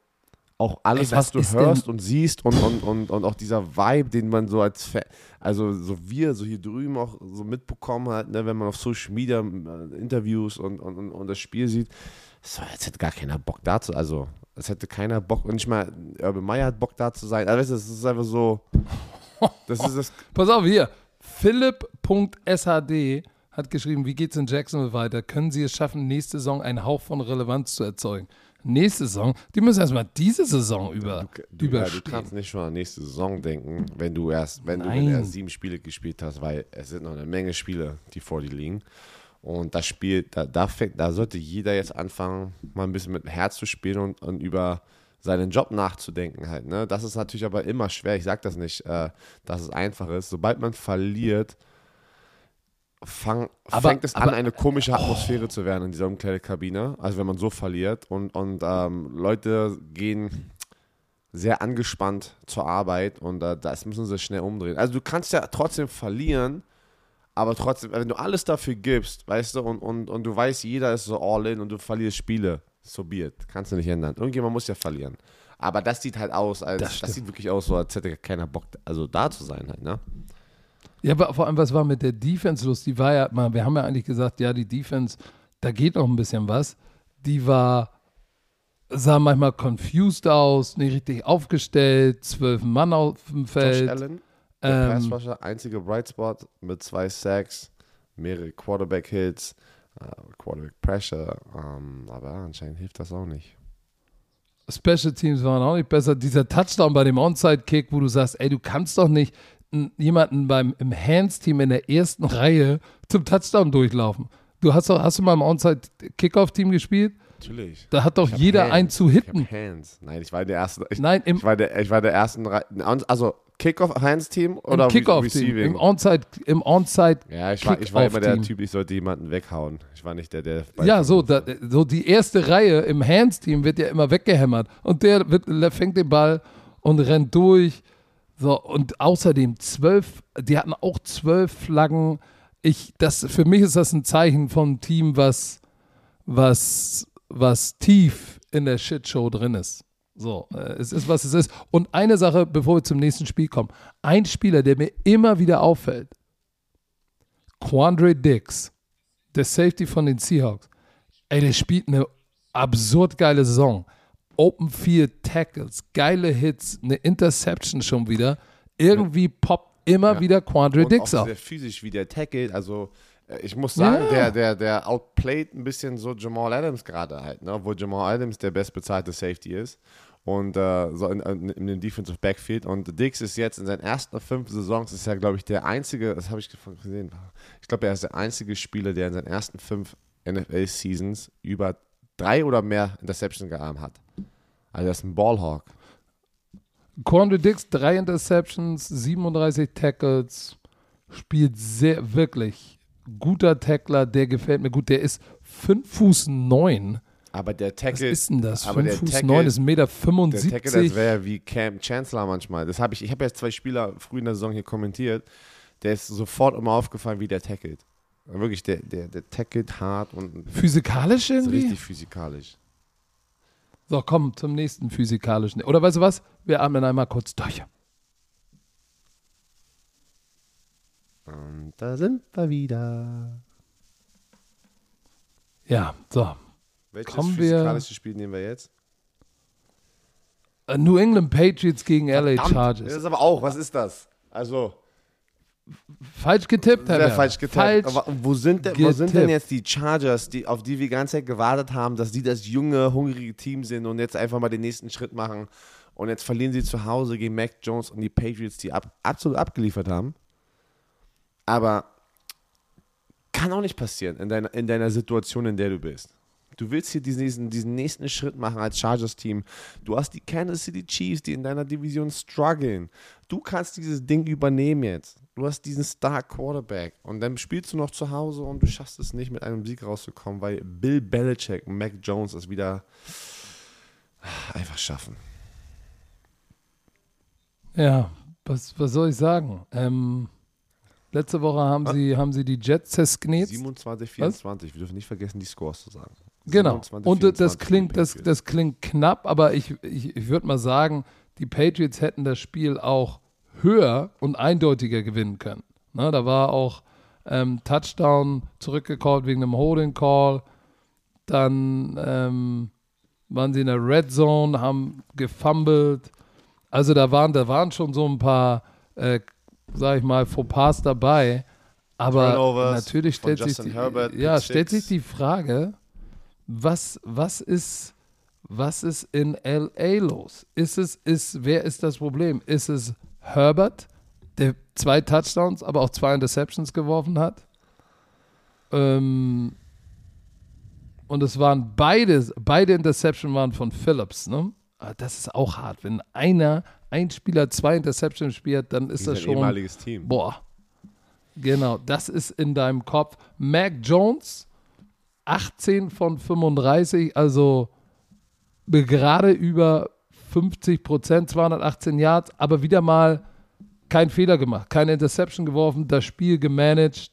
auch alles, Ey, was was, du hörst und siehst und, und, und, und auch dieser Vibe, den man so als Fan, also so wir, so hier drüben auch so mitbekommen hat, ne, wenn man auf Social Media äh, Interviews und, und, und, das Spiel sieht, so, als hätte gar keiner Bock da zu, also es hätte keiner Bock, und nicht mal Urban Meyer hat Bock da zu sein. Also weißt du, das ist einfach so, das ist das, Pass auf, hier. Philipp.shd hat geschrieben, wie geht's in Jacksonville weiter? Können sie es schaffen, nächste Saison einen Hauch von Relevanz zu erzeugen? Nächste Saison, die müssen erstmal diese Saison über, du, ja, du überstehen. kannst nicht schon an nächste Saison denken, wenn du erst, wenn du Nein. erst sieben Spiele gespielt hast, weil es sind noch eine Menge Spiele, die vor dir liegen. Und das Spiel, da, da, fängt, da sollte jeder jetzt anfangen, mal ein bisschen mit dem Herz zu spielen und, und über seinen Job nachzudenken halt. Ne? Das ist natürlich aber immer schwer. Ich sage das nicht, äh, dass es einfach ist. Sobald man verliert, fang, Aber- fängt es an, aber- Oh. eine komische Atmosphäre zu werden in dieser Umkleidekabine. Also wenn man so verliert und, und ähm, Leute gehen sehr angespannt zur Arbeit und äh, das müssen sie schnell umdrehen. Also du kannst ja trotzdem verlieren, aber trotzdem, wenn du alles dafür gibst, weißt du, und, und, und du weißt, jeder ist so all in und du verlierst Spiele, so be it. Kannst du nicht ändern. Irgendjemand muss ja verlieren. Aber das sieht halt aus, als Das das, sieht wirklich aus, so als hätte keiner Bock, also da zu sein halt, ne? Ja, aber vor allem, was war mit der Defense los? Die war ja, mal, wir haben ja eigentlich gesagt, ja, die Defense, da geht noch ein bisschen was. Die war, sah manchmal confused aus, nicht richtig aufgestellt, zwölf Mann auf dem Josh Feld. Allen, der Ähm, einziger Bright Spot mit zwei Sacks, mehrere Quarterback-Hits, äh, Quarterback-Pressure, ähm, aber anscheinend hilft das auch nicht. Special Teams waren auch nicht besser. Dieser Touchdown bei dem Onside-Kick, wo du sagst, ey, du kannst doch nicht jemanden beim im Hands-Team in der ersten Reihe zum Touchdown durchlaufen. Du hast doch, hast du mal im Onside-Kickoff-Team gespielt? Natürlich. Da hat doch Ich jeder Hands. einen zu Ich hitten. hab Hands. Nein, ich war der erste. Ich, Nein, im, ich, war, der, ich war der ersten. Rei- Also Kickoff-Hands-Team oder im Kickoff-Team, Receiving? im Onside, im Onside. ja, ich war, ich war immer der. Typ, ich sollte jemanden weghauen. Ich war nicht der, der. Ja, so, da, so die erste Reihe im Hands-Team wird ja immer weggehämmert. Und der, wird, der fängt den Ball und rennt durch. So, und außerdem zwölf, die hatten auch zwölf Flaggen. Ich, das, für mich ist das ein Zeichen von einem Team, was, was, was tief in der Shitshow drin ist. So, äh, es ist, was es ist. Und eine Sache, bevor wir zum nächsten Spiel kommen. Ein Spieler, der mir immer wieder auffällt, Quandre Dix, der Safety von den Seahawks. Ey, der spielt eine absurd geile Saison. Open Field Tackles, geile Hits, eine Interception schon wieder. Irgendwie poppt immer Ja. wieder Quandre Dix auch auf. sehr physisch, wie der tackelt. Also, äh, ich muss sagen, Ja. der, der, der outplayed ein bisschen so Jamal Adams gerade halt, ne? obwohl Jamal Adams der bestbezahlte Safety ist. Und äh, so in, in, in dem Defensive Backfield. Und Dix ist jetzt in seinen ersten fünf Saisons, ist ja, glaube ich, der einzige, das habe ich gesehen, ich glaube, er ist der einzige Spieler, der in seinen ersten fünf NFL-Seasons über drei oder mehr Interceptions gearmt hat. Also, das ist ein Ballhawk. Quandre Dix, drei Interceptions, 37 Tackles, spielt sehr, wirklich guter Tackler, der gefällt mir gut. Der ist 5 Fuß 9. Aber der Was Tackle. ist denn das? aber 5 der Fuß Tackle- 9 ist 1,75 Meter. Der Tackle, 75. das wäre ja wie Cam Chancellor manchmal. Das habe ich, ich habe jetzt zwei Spieler früh in der Saison hier kommentiert. Der ist sofort immer aufgefallen, wie der tackelt. Wirklich, der, der, der tackelt hart und Physikalisch ist irgendwie? richtig physikalisch. So, komm zum nächsten physikalischen. Oder weißt du was? Wir atmen einmal kurz durch. Und da sind wir wieder. Ja, so. Welches Kommen wir- physikalische Spiel nehmen wir jetzt? Äh, New England Patriots gegen LA Verdammt, Das Chargers. ist aber auch, was ist das? Also, Falsch getippt, Herr sehr falsch getippt. Falsch. Aber wo sind, denn, wo sind denn jetzt die Chargers, die, auf die wir die ganze Zeit gewartet haben, dass die das junge, hungrige Team sind und jetzt einfach mal den nächsten Schritt machen? Und jetzt verlieren sie zu Hause gegen Mac Jones und die Patriots, die ab, absolut abgeliefert haben. Aber kann auch nicht passieren in deiner, in deiner Situation, in der du bist. Du willst hier diesen, diesen nächsten Schritt machen als Chargers-Team. Du hast die Kansas City Chiefs, die in deiner Division strugglen. Du kannst dieses Ding übernehmen jetzt. Du hast diesen Star-Quarterback. Und dann spielst du noch zu Hause und du schaffst es nicht, mit einem Sieg rauszukommen, weil Bill Belichick und Mac Jones es wieder einfach schaffen. Ja, was, was soll ich sagen? Ähm, letzte Woche haben, sie, haben sie die Jets zersknetzt. 27, 24. Wir dürfen nicht vergessen, die Scores zu sagen. Genau. 27, Und äh, das 24 klingt, das, das klingt knapp, aber ich, ich, ich würde mal sagen, die Patriots hätten das Spiel auch höher und eindeutiger gewinnen können. Ne, da war auch ähm, Touchdown zurückgecallt wegen einem Holding Call. Dann ähm, waren sie in der Red Zone, haben gefumbled. Also da waren, da waren schon so ein paar, äh, sag ich mal, Fauxpas dabei. Aber Turnovers natürlich stellt sich, die, Herbert, ja, stellt sich die Frage, was, was ist, was ist in LA los? Ist es, ist, wer ist das Problem? Ist es Herbert, der zwei Touchdowns, aber auch zwei Interceptions geworfen hat? Ähm, und es waren beide, beide Interceptions waren von Phillips, ne? Aber das ist auch hart. Wenn einer, ein Spieler zwei Interceptions spielt, dann ist das sein schon. ehemaliges Team. Boah. Genau, das ist in deinem Kopf. Mac Jones, 18 von 35, also gerade über 50 Prozent, 218 Yards, aber wieder mal kein Fehler gemacht, keine Interception geworfen, das Spiel gemanagt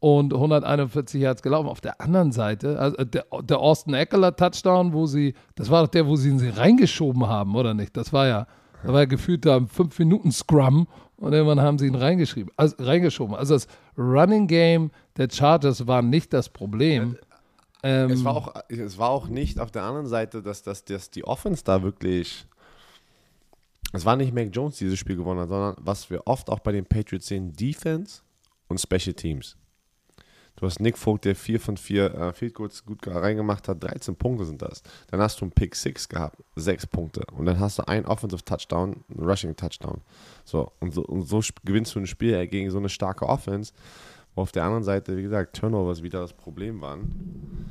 und 141 Yards gelaufen. Auf der anderen Seite, also der, der Austin Eckler Touchdown, wo sie, das war doch der, wo sie ihn reingeschoben haben, oder nicht? Das war ja, da war ja gefühlt da ein 5 Minuten Scrum und irgendwann haben sie ihn reingeschrieben, also reingeschoben. Also das Running Game der Chargers war nicht das Problem. Ähm, Es war, auch, es war auch nicht auf der anderen Seite, dass, dass, dass die Offense da wirklich. Es war nicht Mac Jones, die dieses Spiel gewonnen hat, sondern was wir oft auch bei den Patriots sehen: Defense und Special Teams. Du hast Nick Vogt, der 4 von 4 äh, Field Goals gut reingemacht hat, 13 Punkte sind das. Dann hast du einen Pick 6 gehabt, 6 Punkte. Und dann hast du einen Offensive Touchdown, einen Rushing Touchdown. So, und so, und so gewinnst du ein Spiel gegen so eine starke Offense, auf der anderen Seite, wie gesagt, Turnovers wieder das Problem waren.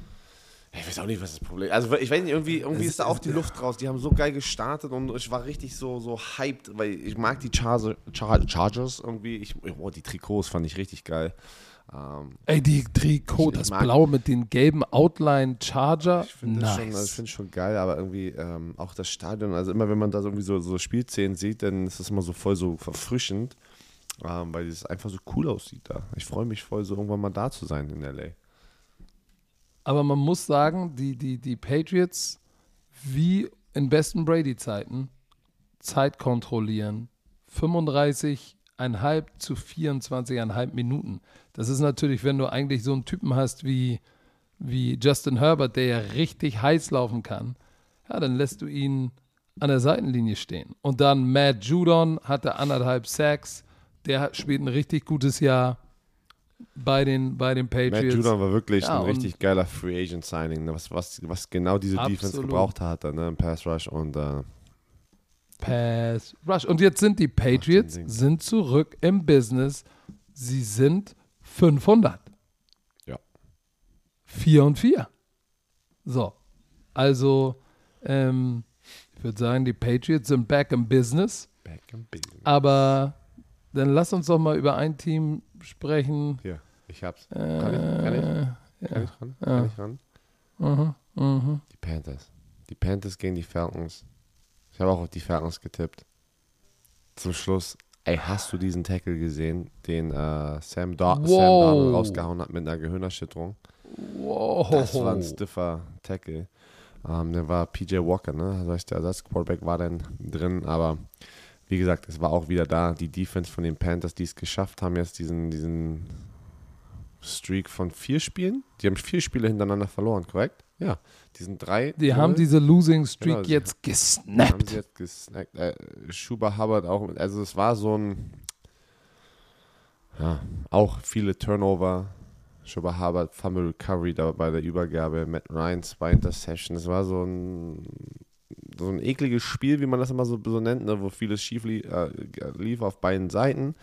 Ich weiß auch nicht, was das Problem ist. Also ich weiß nicht, irgendwie, irgendwie ist da auch die Luft raus. Die haben so geil gestartet und ich war richtig so, so hyped, weil ich mag die Charger, Char Chargers irgendwie. Ich, oh, die Trikots fand ich richtig geil. Ähm, Ey, die Trikot, das Blaue mit den gelben Outline Charger. ich finde das schon, also ich Nice. finde schon geil, aber irgendwie ähm, auch das Stadion, also immer wenn man da irgendwie so, so Spielszenen sieht, dann ist das immer so voll so verfrischend, ähm, weil es einfach so cool aussieht da. Ich freue mich voll, so irgendwann mal da zu sein in L.A. Aber man muss sagen, die, die, die Patriots, wie in besten Brady-Zeiten, Zeit kontrollieren. 35,5 zu 24,5 Minuten. Das ist natürlich, wenn du eigentlich so einen Typen hast wie, wie Justin Herbert, der ja richtig heiß laufen kann, ja, dann lässt du ihn an der Seitenlinie stehen. Und dann Matt Judon hatte anderthalb Sacks. Der hat- spielt ein richtig gutes Jahr bei den, bei den Matt Patriots. Judon war wirklich Ja, ein und- richtig geiler Free Agent Signing, ne, was, was, was genau diese Defense Absolut. gebraucht hatte, ne, im Pass Rush und äh, Pass Rush. Und jetzt sind die Patriots sind zurück im Business. Sie sind 500. Ja. 4 und 4. So. Also, ähm, ich würde sagen, die Patriots sind back im Business. back in business. Aber dann lass uns doch mal über ein Team sprechen. Hier, ich hab's. Äh, Kann ich? Kann ich? Kann ich ran? Kann ich ran? Mhm, mhm. Die Panthers. Die Panthers gegen die Falcons. Ich habe auch auf die Falcons getippt. Zum Schluss, ey, hast du diesen Tackle gesehen, den äh, Sam, da Sam. Darnold rausgehauen hat mit einer Gehirnerschütterung? Wow. Das war ein stiffer Tackle. Ähm, der war PJ Walker, ne? Heißt, der Ersatzquarterback war dann drin, aber wie gesagt, es war auch wieder da. Die Defense von den Panthers, die es geschafft haben, jetzt diesen, diesen Streak von vier Spielen. Die haben vier Spiele hintereinander verloren, korrekt? Ja. Die sind drei. Die haben diese Losing Streak Genau, jetzt haben gesnappt. sie jetzt gesnackt. Äh, Schuber Hubbard auch. Also es war so ein, ja, auch viele Turnover. Schuber Hubbard, Fumble Recovery da bei der Übergabe. Matt Ryan, zwei Interceptions. Es war so ein, so ein ekliges Spiel, wie man das immer so, so nennt, ne, wo vieles schief lief, äh, lief auf beiden Seiten.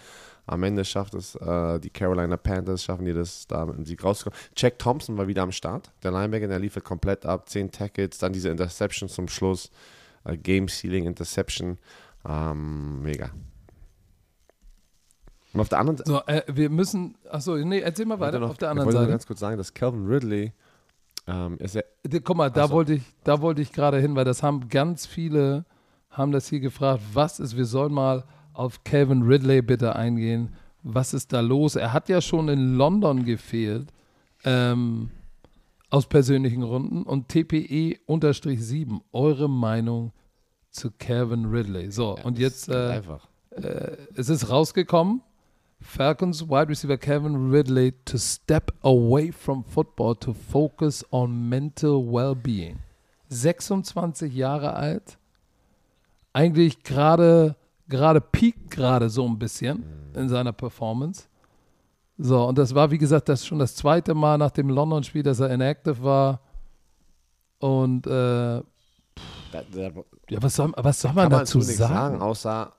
Am Ende schafft es äh, die Carolina Panthers, schaffen die das da mit dem Sieg rauszukommen. Jack Thompson war wieder am Start. Der Linebacker, der liefert komplett ab. Zehn Tackles, dann diese Interception zum Schluss. Äh, Game-Sealing Interception. Ähm, mega. Und auf der anderen Seite. So, äh, wir müssen, achso, nee, erzähl mal weiter. noch, auf der ich anderen wollte nur Seite. ganz kurz sagen, dass Calvin Ridley ähm, ja, D- Guck mal, da Ach so. wollte ich, da wollte ich gerade hin, weil das haben ganz viele, haben das hier gefragt, was ist, wir sollen mal auf Calvin Ridley bitte eingehen. Was ist da los? Er hat ja schon in London gefehlt, ähm, aus persönlichen Gründen. Und TPE-7, eure Meinung zu Calvin Ridley. So, und jetzt, äh, einfach. es ist rausgekommen, Falcons wide receiver Kevin Ridley to step away from football to focus on mental well-being. 26 Jahre alt, eigentlich gerade gerade peakt gerade so ein bisschen in seiner Performance. So, und das war, wie gesagt, das schon das zweite Mal nach dem London-Spiel, dass er inactive war. Und äh, ja, was soll, was soll man dazu nichts sagen? außer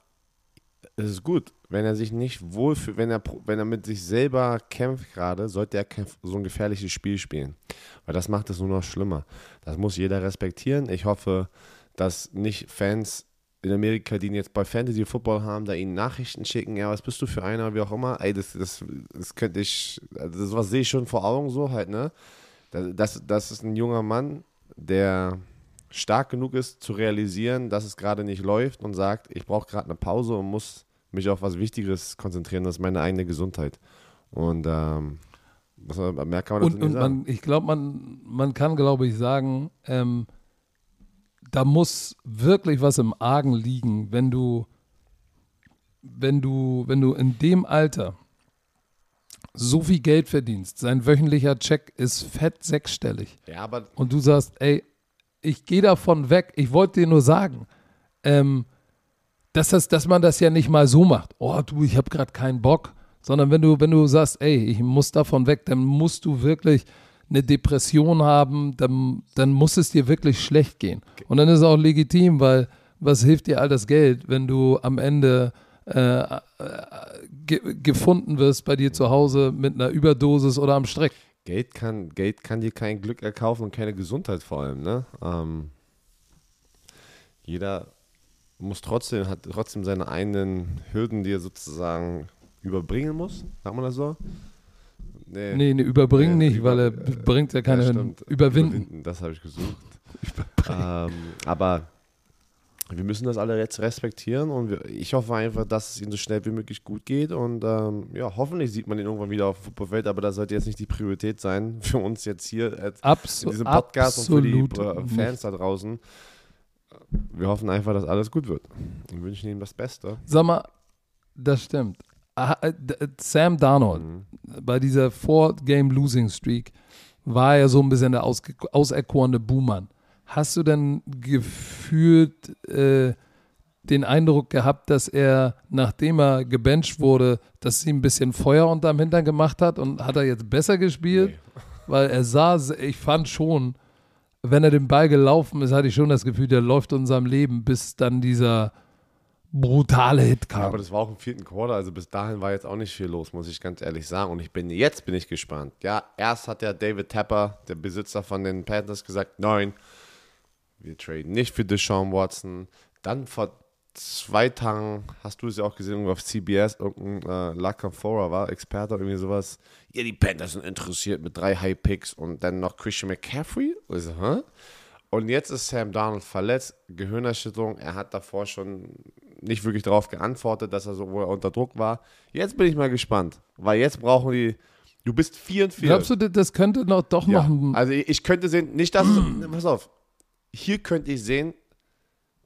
es ist gut. Wenn er sich nicht wohlfühlt, wenn er, wenn er mit sich selber kämpft gerade, sollte er so ein gefährliches Spiel spielen. Weil das macht es nur noch schlimmer. Das muss jeder respektieren. Ich hoffe, dass nicht Fans in Amerika, die ihn jetzt bei Fantasy Football haben, da ihnen Nachrichten schicken, ja, was bist du für einer, wie auch immer. Ey, das, das, das könnte ich, also sowas sehe ich schon vor Augen so halt, ne? Das, das, das ist ein junger Mann, der stark genug ist, zu realisieren, dass es gerade nicht läuft und sagt, ich brauche gerade eine Pause und muss mich auf was Wichtigeres konzentrieren, das ist meine eigene Gesundheit. Und ähm, was, mehr kann man dazu Und, nicht und sagen. man, ich glaube, man, man kann, glaube ich, sagen, ähm, da muss wirklich was im Argen liegen, wenn du, wenn du, wenn du in dem Alter so viel Geld verdienst, sein wöchentlicher Check ist fett sechsstellig ja, aber und du sagst, ey, ich gehe davon weg, ich wollte dir nur sagen, ähm, dass, das, dass man das ja nicht mal so macht, oh du, ich habe gerade keinen Bock, sondern wenn du, wenn du sagst, ey, ich muss davon weg, dann musst du wirklich eine Depression haben, dann, dann muss es dir wirklich schlecht gehen. Und dann ist es auch legitim, weil was hilft dir all das Geld, wenn du am Ende äh, äh, ge gefunden wirst bei dir zu Hause mit einer Überdosis oder am Streck? Geld kann, Geld kann dir kein Glück erkaufen und keine Gesundheit vor allem, ne? Ähm, jeder muss trotzdem, hat trotzdem seine eigenen Hürden, die er sozusagen überbringen muss, sagt man das so? Nee, nee, nee überbringen nee, nicht, über, weil er äh, bringt ja keine ja, Hürden. Überwinden. Überwinden. Das habe ich gesucht. ähm, aber wir müssen das alle jetzt respektieren und wir, ich hoffe einfach, dass es ihm so schnell wie möglich gut geht und ähm, ja, hoffentlich sieht man ihn irgendwann wieder auf dem Fußballfeld, aber das sollte jetzt nicht die Priorität sein für uns jetzt hier Absu in diesem Podcast und für die Fans da draußen. Wir hoffen einfach, dass alles gut wird und wünschen ihm das Beste. Sag mal, das stimmt. Äh, Sam Darnold mhm. bei dieser Four-Game-Losing-Streak war ja so ein bisschen der auserkorene Buhmann. Hast du denn gefühlt äh, den Eindruck gehabt, dass er, nachdem er gebencht wurde, dass sie ein bisschen Feuer unterm Hintern gemacht hat und hat er jetzt besser gespielt? Nee. Weil er sah, ich fand schon, wenn er den Ball gelaufen ist, hatte ich schon das Gefühl, der läuft unserem Leben, bis dann dieser brutale Hit kam. Ja, aber das war auch im vierten Quarter, also bis dahin war jetzt auch nicht viel los, muss ich ganz ehrlich sagen. Und ich bin jetzt bin ich gespannt. Ja, erst hat der David Tapper, der Besitzer von den Panthers, gesagt, nein, wir traden nicht für Deshaun Watson. Dann zwei Tagen, hast du es ja auch gesehen, auf CBS, irgendein äh, Lacamfora war, Experte oder irgendwie sowas. Ja, die Panthers sind interessiert mit drei High Picks und dann noch Christian McCaffrey. Also, hä? Und jetzt ist Sam Donald verletzt, Gehirnerschütterung. Er hat davor schon nicht wirklich darauf geantwortet, dass er so er unter Druck war. Jetzt bin ich mal gespannt, weil jetzt brauchen die. Du bist 4 und 4. Glaubst du, das könnte noch, doch ja. noch ein. Also ich könnte sehen, nicht dass. pass auf, hier könnte ich sehen,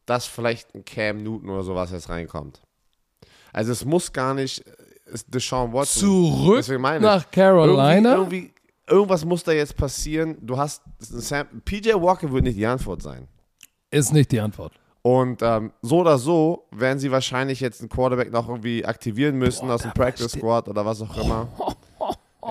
dass vielleicht ein Cam Newton oder sowas jetzt reinkommt. Also es muss gar nicht ist Deshaun Watson. Zurück nach Carolina. Irgendwie, irgendwie, irgendwas muss da jetzt passieren. Du hast Sam, PJ Walker wird nicht die Antwort sein. Ist nicht die Antwort. Und ähm, so oder so werden sie wahrscheinlich jetzt einen Quarterback noch irgendwie aktivieren müssen Boah, aus dem Practice Squad oder was auch immer.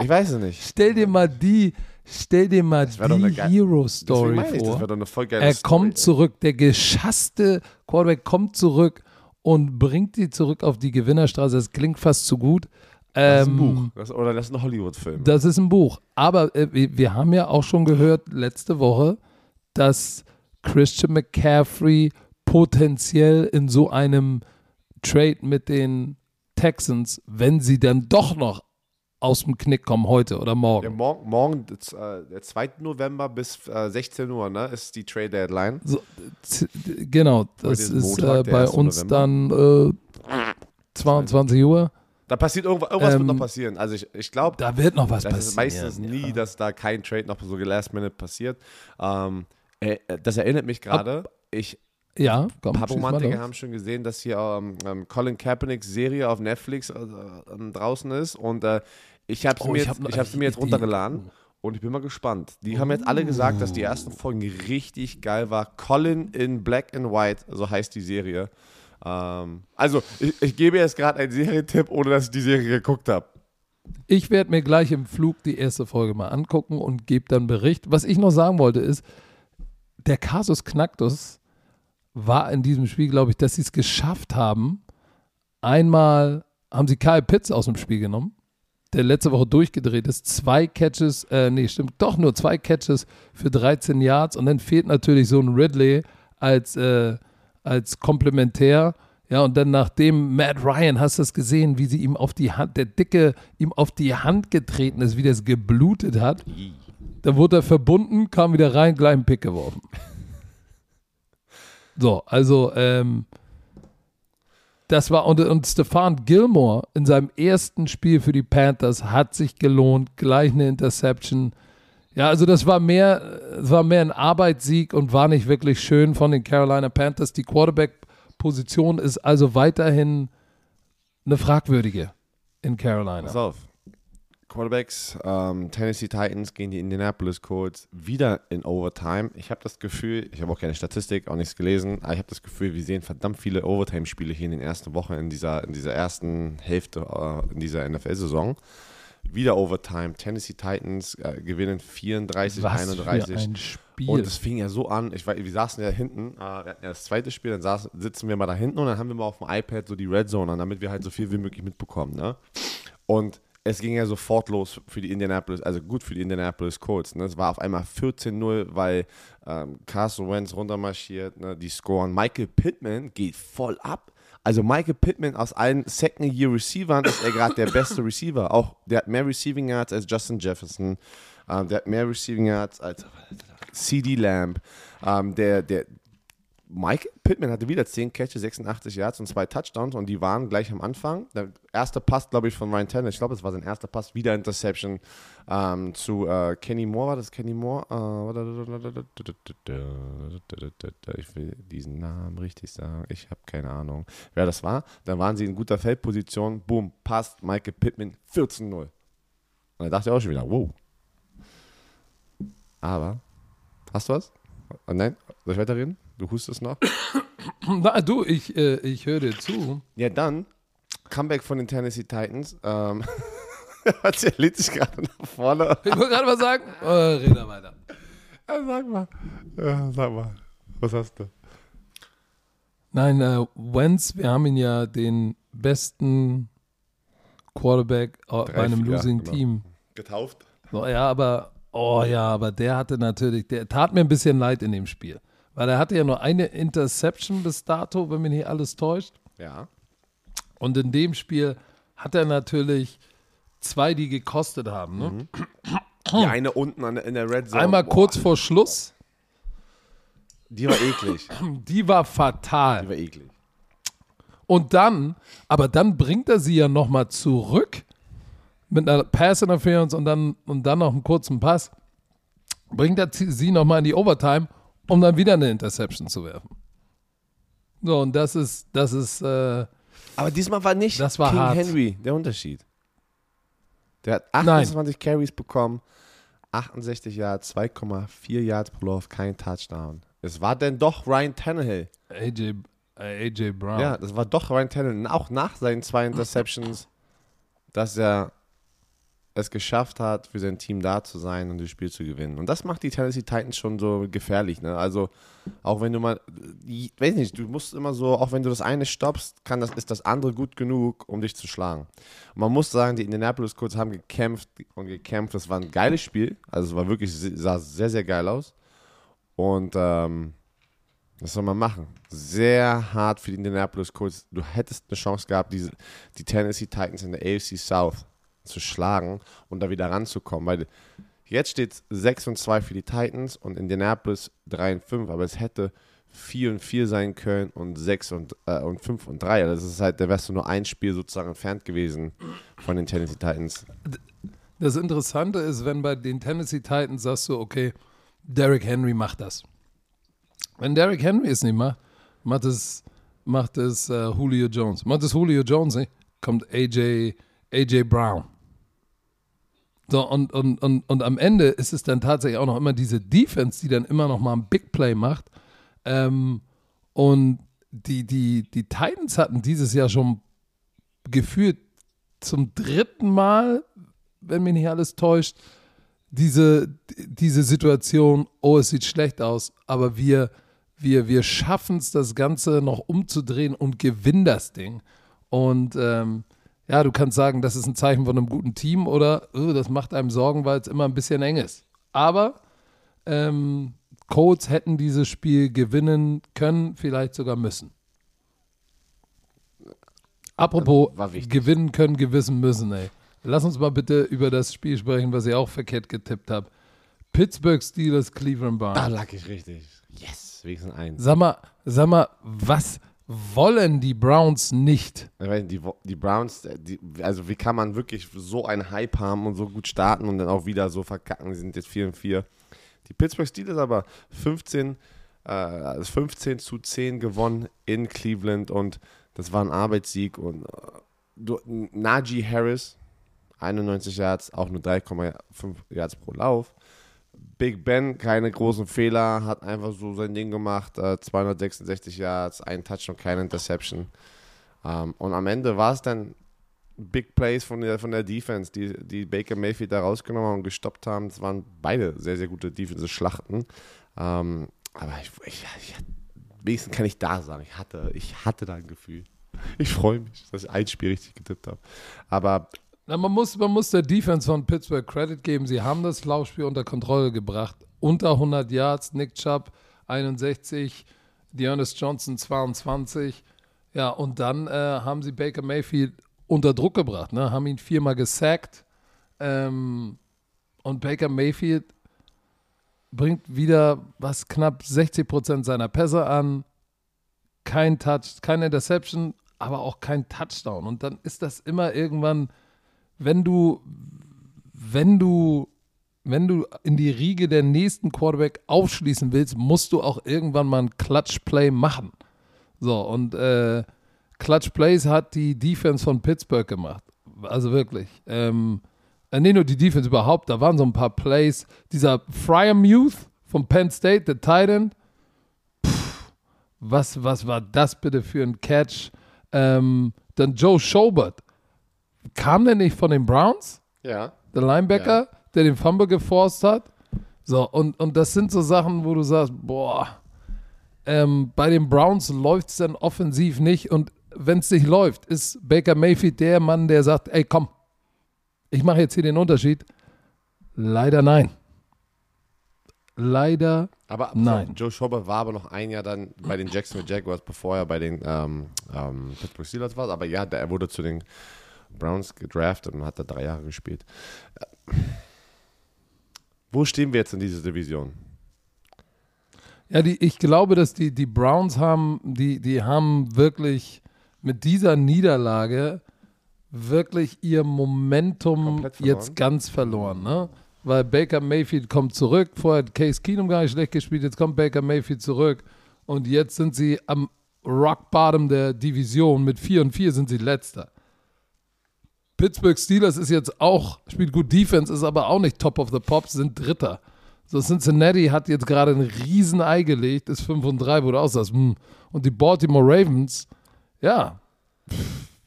Ich weiß es nicht. Stell dir mal die Stell dir mal die Hero-Story vor. er Story, kommt zurück, der geschasste Quarterback kommt zurück und bringt die zurück auf die Gewinnerstraße. Das klingt fast zu gut. Das ist ein ähm, Buch. Das, oder das ist ein Hollywood-Film. Das ist ein Buch. Aber äh, wir haben ja auch schon gehört letzte Woche, dass Christian McCaffrey potenziell in so einem Trade mit den Texans, wenn sie dann doch noch aus dem Knick kommen heute oder morgen. Ja, morgen, morgen äh, der 2. November bis äh, 16 Uhr ne, ist die Trade Deadline. So, genau, das ist Montag, äh, bei uns November. dann 22 äh, Uhr. Da passiert irgendwas, irgendwas ähm, wird noch passieren. Also ich, ich glaube, da wird noch was das passieren. ist meistens nie, ja. dass da kein Trade noch so last minute passiert. Ähm, äh, das erinnert mich gerade. Ich ja, komm, Papomantiker haben schon gesehen, dass hier ähm, ähm, Colin Kaepernicks Serie auf Netflix äh, äh, draußen ist und äh, ich habe oh, mir, hab, ich hab mir jetzt runtergeladen und ich bin mal gespannt. Die haben jetzt alle gesagt, dass die ersten Folgen richtig geil war. Colin in Black and White, so heißt die Serie. Ähm, also, ich, ich gebe jetzt gerade einen Serientipp, ohne dass ich die Serie geguckt habe. Ich werde mir gleich im Flug die erste Folge mal angucken und gebe dann Bericht. Was ich noch sagen wollte ist, der Kasus Knacktus war in diesem Spiel, glaube ich, dass sie es geschafft haben. Einmal haben sie Kyle Pitts aus dem Spiel genommen der letzte Woche durchgedreht ist. Zwei Catches, äh, nee, stimmt, doch nur zwei Catches für 13 Yards und dann fehlt natürlich so ein Ridley als, äh, als Komplementär. Ja, und dann nachdem Matt Ryan, hast du das gesehen, wie sie ihm auf die Hand, der Dicke ihm auf die Hand getreten ist, wie das geblutet hat. Dann wurde er verbunden, kam wieder rein, gleich einen Pick geworfen. So, also, ähm, das war, und, und Stefan Gilmore in seinem ersten Spiel für die Panthers hat sich gelohnt, gleich eine Interception. Ja, also das war mehr, das war mehr ein Arbeitssieg und war nicht wirklich schön von den Carolina Panthers. Die Quarterback-Position ist also weiterhin eine fragwürdige in Carolina. Pass auf. Quarterbacks, ähm, Tennessee Titans gegen die Indianapolis Colts wieder in Overtime. Ich habe das Gefühl, ich habe auch keine Statistik, auch nichts gelesen, aber ich habe das Gefühl, wir sehen verdammt viele Overtime-Spiele hier in den ersten Wochen, in dieser, in dieser ersten Hälfte äh, in dieser NFL-Saison. Wieder Overtime. Tennessee Titans äh, gewinnen 34, Was 31. Für ein Spiel. Und es fing ja so an, ich, wir saßen ja hinten, äh, wir hatten ja das zweite Spiel, dann saß, sitzen wir mal da hinten und dann haben wir mal auf dem iPad so die Red Zone an, damit wir halt so viel wie möglich mitbekommen. Ne? Und es ging ja sofort los für die Indianapolis, also gut für die Indianapolis Colts. Ne? Es war auf einmal 14-0, weil ähm, Carson Wentz runtermarschiert, ne? die scoren. Michael Pittman geht voll ab. Also Michael Pittman aus allen Second-Year-Receivern ist er gerade der beste Receiver. Auch der hat mehr Receiving Yards als Justin Jefferson. Ähm, der hat mehr Receiving Yards als CD Lamb. Ähm, der, der, Mike Pittman hatte wieder 10 Catches, 86 Yards und zwei Touchdowns und die waren gleich am Anfang. Der erste Pass, glaube ich, von Ryan Tannehill, ich glaube, es war sein erster Pass, wieder Interception ähm, zu äh, Kenny Moore, war das Kenny Moore? Äh, ich will diesen Namen richtig sagen, ich habe keine Ahnung, wer das war. Dann waren sie in guter Feldposition, boom, passt, Michael Pittman 14-0. Und da dachte ich auch schon wieder, wow. Aber, hast du was? Oh, nein, soll ich weiterreden? Du hustest noch? Na, du, ich, äh, ich höre dir zu. Ja, dann Comeback von den Tennessee Titans. Ähm, hat er sich gerade nach vorne. Ich wollte gerade mal sagen, äh, rede weiter. Ja, sag mal. Ja, sag mal. Was hast du? Nein, äh, Wentz, wir haben ihn ja den besten Quarterback äh, bei einem vier, Losing genau. Team. Getauft? So, ja, aber, oh ja, aber der hatte natürlich, der tat mir ein bisschen leid in dem Spiel. Weil er hatte ja nur eine Interception bis dato, wenn mich nicht alles täuscht. Ja. Und in dem Spiel hat er natürlich zwei, die gekostet haben. Ne? Die eine unten an, in der Red Zone. Einmal Boah, kurz vor Schluss, Die war eklig. die war Die fatal. war eklig. Und dann, aber dann bringt er sie ja nochmal zurück mit einer Pass Interference und dann, und dann noch einen kurzen Pass. Bringt er sie- sie nochmal in die Overtime, um dann wieder eine Interception zu werfen. So, und das ist, das ist, äh, Aber diesmal war nicht Das war King hart. Henry der Unterschied. Der hat Nein. 28 Carries bekommen, 68 Yards, 2,4 Yards pro Lauf, kein Touchdown. Es war denn doch Ryan Tannehill. AJ, äh, AJ Brown. Ja, das war doch Ryan Tannehill. Auch nach seinen zwei Interceptions, dass er es geschafft hat, für sein Team da zu sein und das Spiel zu gewinnen. Und das macht die Tennessee Titans schon so gefährlich. Ne? Also, auch wenn du mal, ich weiß nicht, du musst immer so, auch wenn du das eine stoppst, kann das, ist das andere gut genug, um dich zu schlagen. Und man muss sagen, die Indianapolis Colts haben gekämpft und gekämpft. Das war ein geiles Spiel. Also, es war wirklich, sah sehr, sehr geil aus. Und, ähm, was soll man machen? Sehr hart für die Indianapolis Colts. Du hättest eine Chance gehabt, diese, die Tennessee Titans in der AFC South zu schlagen und da wieder ranzukommen. Weil jetzt steht es 6 und 2 für die Titans und Indianapolis 3 und 5, aber es hätte 4 und 4 sein können und 6 und, äh, und 5 und 3. Also das ist halt, da wärst du nur ein Spiel sozusagen entfernt gewesen von den Tennessee Titans. Das Interessante ist, wenn bei den Tennessee Titans sagst du, okay, Derrick Henry macht das. Wenn Derrick Henry es nicht macht, macht es, macht es äh, Julio Jones. Macht es Julio Jones nicht, kommt AJ, AJ Brown. So, und, und, und, und am Ende ist es dann tatsächlich auch noch immer diese Defense, die dann immer noch mal ein Big Play macht. Ähm, und die, die, die Titans hatten dieses Jahr schon gefühlt zum dritten Mal, wenn mich nicht alles täuscht, diese, diese Situation, oh, es sieht schlecht aus, aber wir, wir, wir schaffen es, das Ganze noch umzudrehen und gewinnen das Ding. Und ähm, ja, du kannst sagen, das ist ein Zeichen von einem guten Team oder oh, das macht einem Sorgen, weil es immer ein bisschen eng ist. Aber ähm, Colts hätten dieses Spiel gewinnen können, vielleicht sogar müssen. Apropos gewinnen können, gewissen müssen, ey. Lass uns mal bitte über das Spiel sprechen, was ich auch verkehrt getippt habe. Pittsburgh Steelers, Cleveland Da Browns. lag ich richtig. Yes, wenigstens eins. Sag mal, sag mal, was wollen die Browns nicht? Die, die Browns, äh, die, also wie kann man wirklich so einen Hype haben und so gut starten und dann auch wieder so verkacken? Die sind jetzt 4 und 4. Die Pittsburgh Steelers aber 15, äh, 15 zu 10 gewonnen in Cleveland und das war ein Arbeitssieg und äh, Najee Harris, 91 Yards, auch nur 3,5 Yards pro Lauf. Big Ben, keine großen Fehler, hat einfach so sein Ding gemacht, äh, 266 Yards, ein Touchdown, keine Interception. Ähm, und am Ende war es dann Big Plays von der, von der Defense, die, die Baker Mayfield da rausgenommen haben und gestoppt haben. Es waren beide sehr, sehr gute Defensive-Schlachten. Ähm, aber ich, ich, ich, wenigstens kann ich da sagen, ich hatte, ich hatte da ein Gefühl. Ich freue mich, dass ich ein Spiel richtig getippt habe. Aber Na, man, muss, man muss der Defense von Pittsburgh Credit geben. Sie haben das Laufspiel unter Kontrolle gebracht. Unter 100 Yards, Nick Chubb 61, Dearness Johnson 22. Ja, und dann äh, haben sie Baker Mayfield unter Druck gebracht, ne? haben ihn viermal gesackt. Ähm, und Baker Mayfield bringt wieder was knapp 60 Prozent seiner Pässe an. Kein Touch, keine Interception, aber auch kein Touchdown. Und dann ist das immer irgendwann, wenn du, wenn du, wenn du in die Riege der nächsten Quarterback aufschließen willst, musst du auch irgendwann mal ein Clutch-Play machen. So, und äh, Clutch Plays hat die Defense von Pittsburgh gemacht. Also wirklich. Ähm, äh, nee, nur die Defense überhaupt. Da waren so ein paar Plays. Dieser Fryer Muth von Penn State, der Titan. Was, was war das bitte für ein Catch? Ähm, dann Joe Schobert. Kam der nicht von den Browns? Ja. Der Linebacker, Ja. der den Fumble geforst hat. So, und, und das sind so Sachen, wo du sagst, boah, ähm, bei den Browns läuft es dann offensiv nicht. Und wenn es nicht läuft, ist Baker Mayfield der Mann, der sagt, ey, komm, ich mache jetzt hier den Unterschied. Leider nein. Leider Aber Nein. Joe Schobert war aber noch ein Jahr dann bei den Jacksonville Jaguars, bevor er bei den ähm, ähm, Pittsburgh Steelers war. Aber ja, der, er wurde zu den Browns gedraftet und hat da drei Jahre gespielt. Wo stehen wir jetzt in dieser Division? Ja, die, ich glaube, dass die, die Browns haben, die, die haben wirklich mit dieser Niederlage wirklich ihr Momentum jetzt ganz verloren, ne? Weil Baker Mayfield kommt zurück. Vorher hat Case Keenum gar nicht schlecht gespielt, jetzt kommt Baker Mayfield zurück. Und jetzt sind sie am Rock Bottom der Division. Mit 4 und 4 sind sie letzter. Pittsburgh Steelers ist jetzt auch, spielt gut Defense, ist aber auch nicht Top of the Pops, sind Dritter. So, Cincinnati hat jetzt gerade ein riesen Ei gelegt, ist 5 und 3, wo du auch sagst, hm. Und die Baltimore Ravens, ja,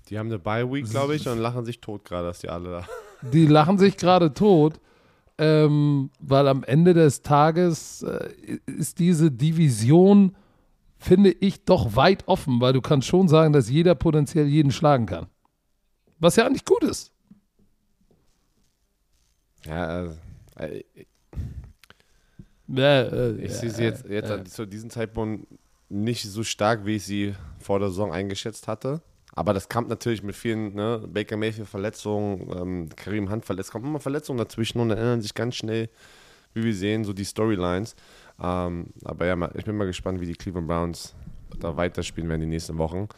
Die haben eine Bye Week, glaube ich, und lachen sich tot gerade, dass die alle da. die lachen sich gerade tot, ähm, weil am Ende des Tages äh, ist diese Division, finde ich, doch weit offen, weil du kannst schon sagen, dass jeder potenziell jeden schlagen kann. Was ja eigentlich gut ist. Ja, also, äh, äh, ich sehe sie jetzt, jetzt äh, zu diesem Zeitpunkt nicht so stark, wie ich sie vor der Saison eingeschätzt hatte. Aber das kam natürlich mit vielen, ne, Baker Mayfield Verletzungen, ähm, Karim Hunt verletzt, kommt immer Verletzungen dazwischen und dann ändern sich ganz schnell, wie wir sehen, so die Storylines. Ähm, aber ja, ich bin mal gespannt, wie die Cleveland Browns da weiterspielen werden die nächsten Wochen.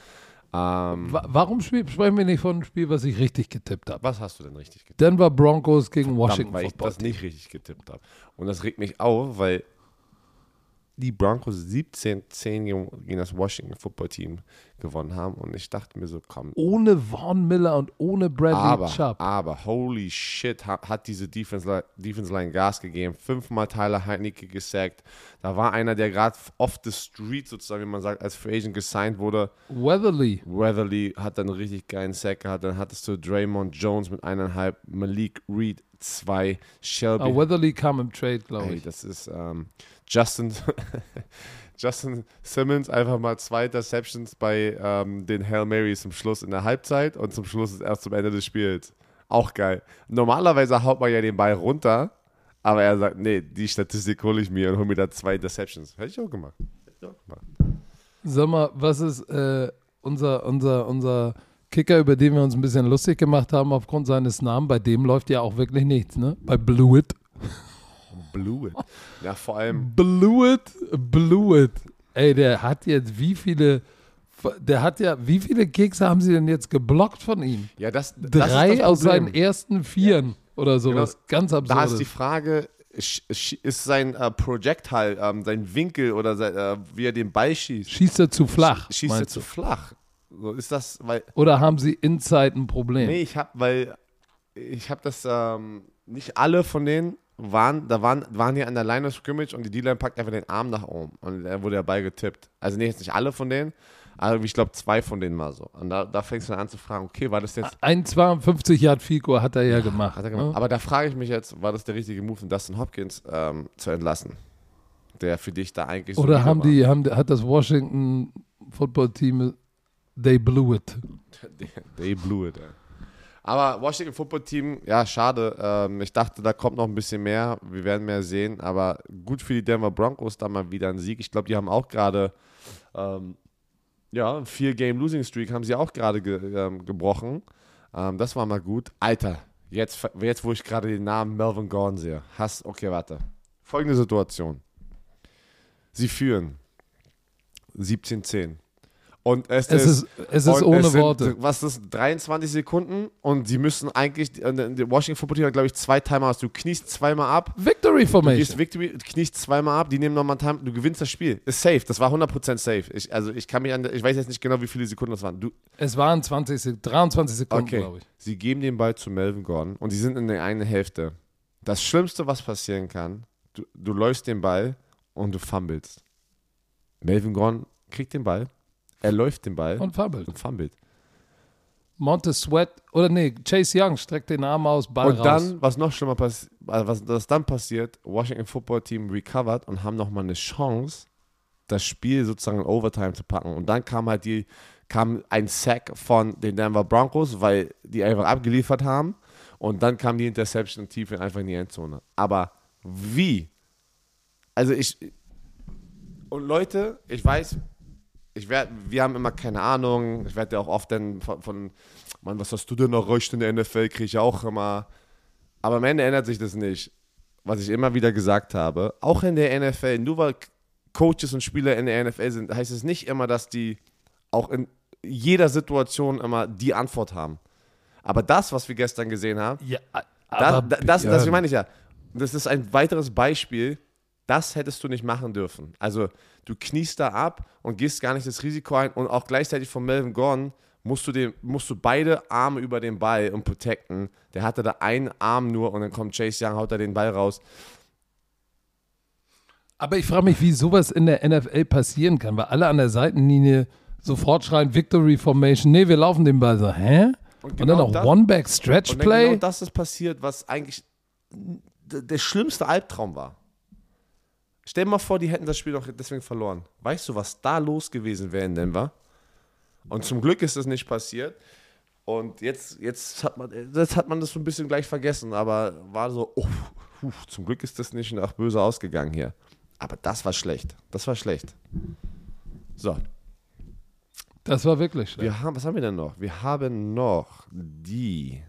Ähm, wa- warum sprechen wir nicht von einem Spiel, was ich richtig getippt habe? was hast du denn richtig getippt? Denver Broncos gegen Verdammt, Washington weil ich Football. das nicht richtig getippt habe. Und das regt mich auf, weil die Broncos 17-10 gegen das Washington Football Team gewonnen haben. Und ich dachte mir so, komm. ohne Vaughn Miller und ohne Bradley Aber, Chubb. aber, holy shit, hat, diese Defense, Defense Line Gas gegeben. Fünfmal Tyler Heinecke gesackt. Da war einer, der gerade off the street sozusagen, wie man sagt, als Free Agent gesigned wurde. Weatherly. Weatherly hat dann einen richtig geilen Sack gehabt. Dann hattest du Draymond Jones mit eineinhalb, Malik Reed zwei, Shelby Ah, Weatherly kam im Trade, glaube Ey, ich. das ist ähm, Justin, Justin Simmons einfach mal zwei Interceptions bei ähm, den Hail Marys zum Schluss in der Halbzeit und zum Schluss erst zum Ende des Spiels. Auch geil. Normalerweise haut man ja den Ball runter, aber er sagt, nee, die Statistik hole ich mir und hole mir da zwei Interceptions. Hätte ich auch gemacht. Hätte ich auch gemacht. Sag mal, was ist äh, unser, unser, unser Kicker, über den wir uns ein bisschen lustig gemacht haben aufgrund seines Namens? Bei dem läuft ja auch wirklich nichts, ne? Bei Blewett. Blew it. Ja, vor allem, Blewett, Blewett. Ey, der hat jetzt wie viele, der hat ja, wie viele Kicks haben sie denn jetzt geblockt von ihm? ja, das, das Drei ist das aus seinen ersten Vieren oder sowas. Ganz Da ist die absurd. Frage, sch- sch- ist sein äh, Projectile, ähm, sein Winkel oder sein, äh, wie er den Ball schießt, Schießt er zu flach? schießt er zu flach? So ist das, weil Oder haben sie Inside ein Problem? nee, ich habe, weil ich habe das ähm, nicht alle von denen waren, da waren, waren hier an der Line of Scrimmage und die D-Line packt einfach den Arm nach oben und da wurde der Ball getippt. Also nee, jetzt nicht alle von denen, aber ich glaube zwei von denen mal so. Und da, da fängst du dann an zu fragen, okay, war das jetzt Ein 52 Yard Fico hat er ja gemacht. Hat er gemacht. ne? Aber da frage ich mich jetzt, war das der richtige Move, den Dustin Hopkins ähm, zu entlassen? Der für dich da eigentlich Oder solide haben war. die, haben, hat das Washington Football Team, they blew it. They blew it, ey. Aber Washington Football Team, ja, schade. Ähm, ich dachte, da kommt noch ein bisschen mehr. Wir werden mehr sehen. Aber gut für die Denver Broncos, da mal wieder ein Sieg. Ich glaube, die haben auch gerade, ähm, ja, vier Game Losing Streak haben sie auch gerade ge ähm, gebrochen. Ähm, das war mal gut. Alter, jetzt, jetzt wo ich gerade den Namen Melvin Gordon sehe. Hass, okay, warte. Folgende Situation. Sie führen 17-10. Und es, Es ist, es ist ohne es sind, Worte. Was ist 23 Sekunden und sie müssen eigentlich, äh, die Washington Football Team hat, glaube ich, zwei Timeouts. Du kniest zweimal ab, Victory du gehst Formation. Victory, du kniest zweimal ab, die nehmen nochmal Time, du gewinnst das Spiel. Ist safe, das war 100% safe. Ich, also ich kann mich an, ich weiß jetzt nicht genau, wie viele Sekunden das waren. Du, Es waren 20, Sek- 23 Sekunden, okay, glaube ich. sie geben den Ball zu Melvin Gordon und sie sind in der einen Hälfte. Das Schlimmste, was passieren kann, du, du läufst den Ball und du fummelst. Melvin Gordon kriegt den Ball, er läuft den Ball Und fumbled. und fummelt. Montez Sweat, oder nee, Chase Young streckt den Arm aus, Ball Und raus. dann, was noch schlimmer passiert, was, was dann passiert, Washington Football Team recovered und haben nochmal eine Chance, das Spiel sozusagen in Overtime zu packen. Und dann kam halt die, kam ein Sack von den Denver Broncos, weil die einfach abgeliefert haben. Und dann kam die Interception tief in einfach in die Endzone. Aber wie? Also ich, und Leute, ich weiß, ich werd, wir haben immer keine Ahnung. Ich werde ja auch oft dann von, von, Mann, was hast du denn noch recht in der NFL? Kriege ich auch immer. Aber am Ende ändert sich das nicht. Was ich immer wieder gesagt habe, auch in der NFL, nur weil Coaches und Spieler in der NFL sind, heißt es nicht immer, dass die auch in jeder Situation immer die Antwort haben. Aber das, was wir gestern gesehen haben, ja, das, aber das, das, das Björn, meine ich ja. Das ist ein weiteres Beispiel. Das hättest du nicht machen dürfen. Also, du kniest da ab und gehst gar nicht das Risiko ein. Und auch gleichzeitig von Melvin Gordon musst du, den, musst du beide Arme über den Ball und protecten. Der hatte da einen Arm nur und dann kommt Chase Young, haut da den Ball raus. Aber ich frage mich, wie sowas in der NFL passieren kann, weil alle an der Seitenlinie sofort schreien Victory Formation. Nee, wir laufen den Ball so, hä? Und, dann genau Und dann Play. genau das ist passiert, was eigentlich der schlimmste Albtraum war. Stell dir mal vor, die hätten das Spiel doch deswegen verloren. Weißt du, was da los gewesen wäre in Denver? Und zum Glück ist das nicht passiert. Und jetzt, jetzt, hat man, jetzt hat man das so ein bisschen gleich vergessen, aber war so, oh, puh, zum Glück ist das nicht nach böse ausgegangen hier. Aber das war schlecht. Das war schlecht. So, das war wirklich schlecht. wir haben, was haben wir denn noch? Wir haben noch die,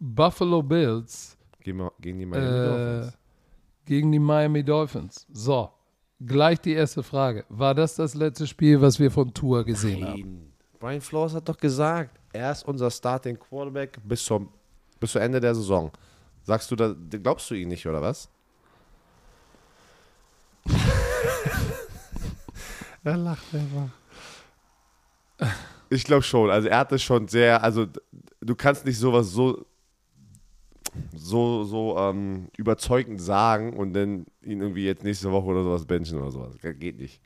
Buffalo Bills gehen, wir, gehen die mal äh, gegen die Miami Dolphins. So, gleich die erste Frage. War das das letzte Spiel, was wir von Tour gesehen haben? Nein. Brian Flores hat doch gesagt, er ist unser Starting Quarterback bis zum, bis zum Ende der Saison. Sagst du da, glaubst du ihn nicht, oder was? er lacht einfach. Ich glaube schon. Also er hat das schon sehr, also du kannst nicht sowas so so, so ähm, überzeugend sagen und dann ihn irgendwie jetzt nächste Woche oder sowas benchen oder sowas. Geht nicht.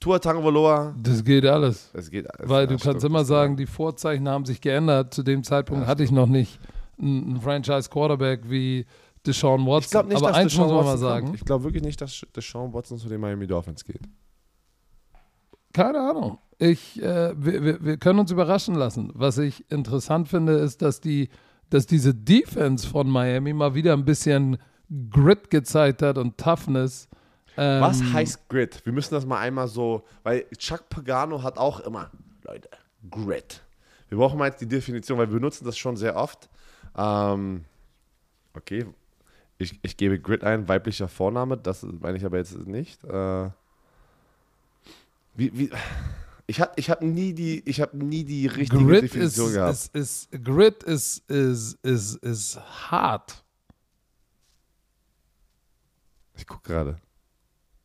Tua Tagovailoa, Das geht alles. es geht. es- Weil du ja, kannst stimmt. immer sagen, die Vorzeichen haben sich geändert. Zu dem Zeitpunkt hatte ich noch nicht einen Franchise-Quarterback wie Deshaun Watson. Ich glaube nicht, Aber dass eins Deshaun muss man mal sagen. Kommt. Ich glaube wirklich nicht, dass Deshaun Watson zu den Miami Dolphins geht. Keine Ahnung. Ich, äh, wir, wir, wir können uns überraschen lassen. Was ich interessant finde, ist, dass die, dass diese Defense von Miami mal wieder ein bisschen Grit gezeigt hat und Toughness. Ähm, Was heißt Grit? Wir müssen das mal einmal so, weil Chuck Pagano hat auch immer, Leute, Grit. Wir brauchen mal jetzt die Definition, weil wir benutzen das schon sehr oft. Ähm, okay, ich, ich gebe Grit ein, weiblicher Vorname, das meine ich aber jetzt nicht. Äh, wie, wie, ich habe ich hab nie die, ich habe nie die richtige Grit ist, Definition gehabt. ist, ist, Grit ist, ist, ist, ist hart. ich gucke gerade.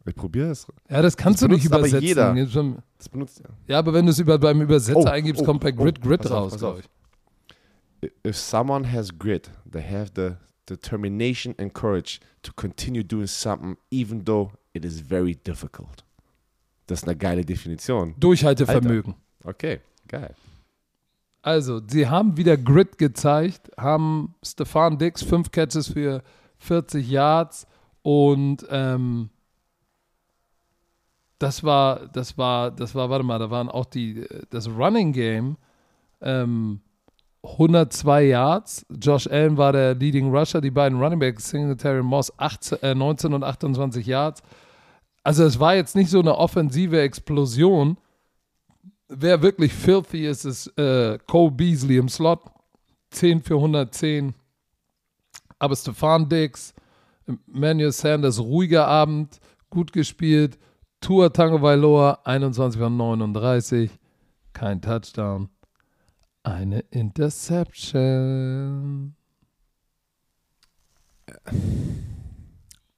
Ich probiere es. Ja, das kannst Das du nicht benutzt aber übersetzen. jeder. Das benutzt ja. Ja, aber wenn du es über, beim Übersetzer Oh, eingibst, oh, kommt bei Grit oh, auf, raus, glaube ich. if someone has grit, they have the determination and courage to continue doing something, even though it is very difficult. Das ist eine geile Definition. Durchhaltevermögen. Okay, geil. Also, sie haben wieder Grit gezeigt, haben Stefan Dix fünf Catches für 40 Yards und ähm, das war, das war, das war, warte mal, da waren auch die, das Running Game ähm, 102 Yards. Josh Allen war der Leading Rusher. Die beiden Running Backs, Singletary Moss, 18, äh, 19 und 28 Yards. Also es war jetzt nicht so eine offensive Explosion. Wer wirklich filthy ist, ist äh, Cole Beasley im Slot. 10 für 110. Aber Stefan Dix, Manuel Sanders, ruhiger Abend, gut gespielt. Tua Tango Vailoa, 21 von 39. Kein Touchdown. Eine Interception.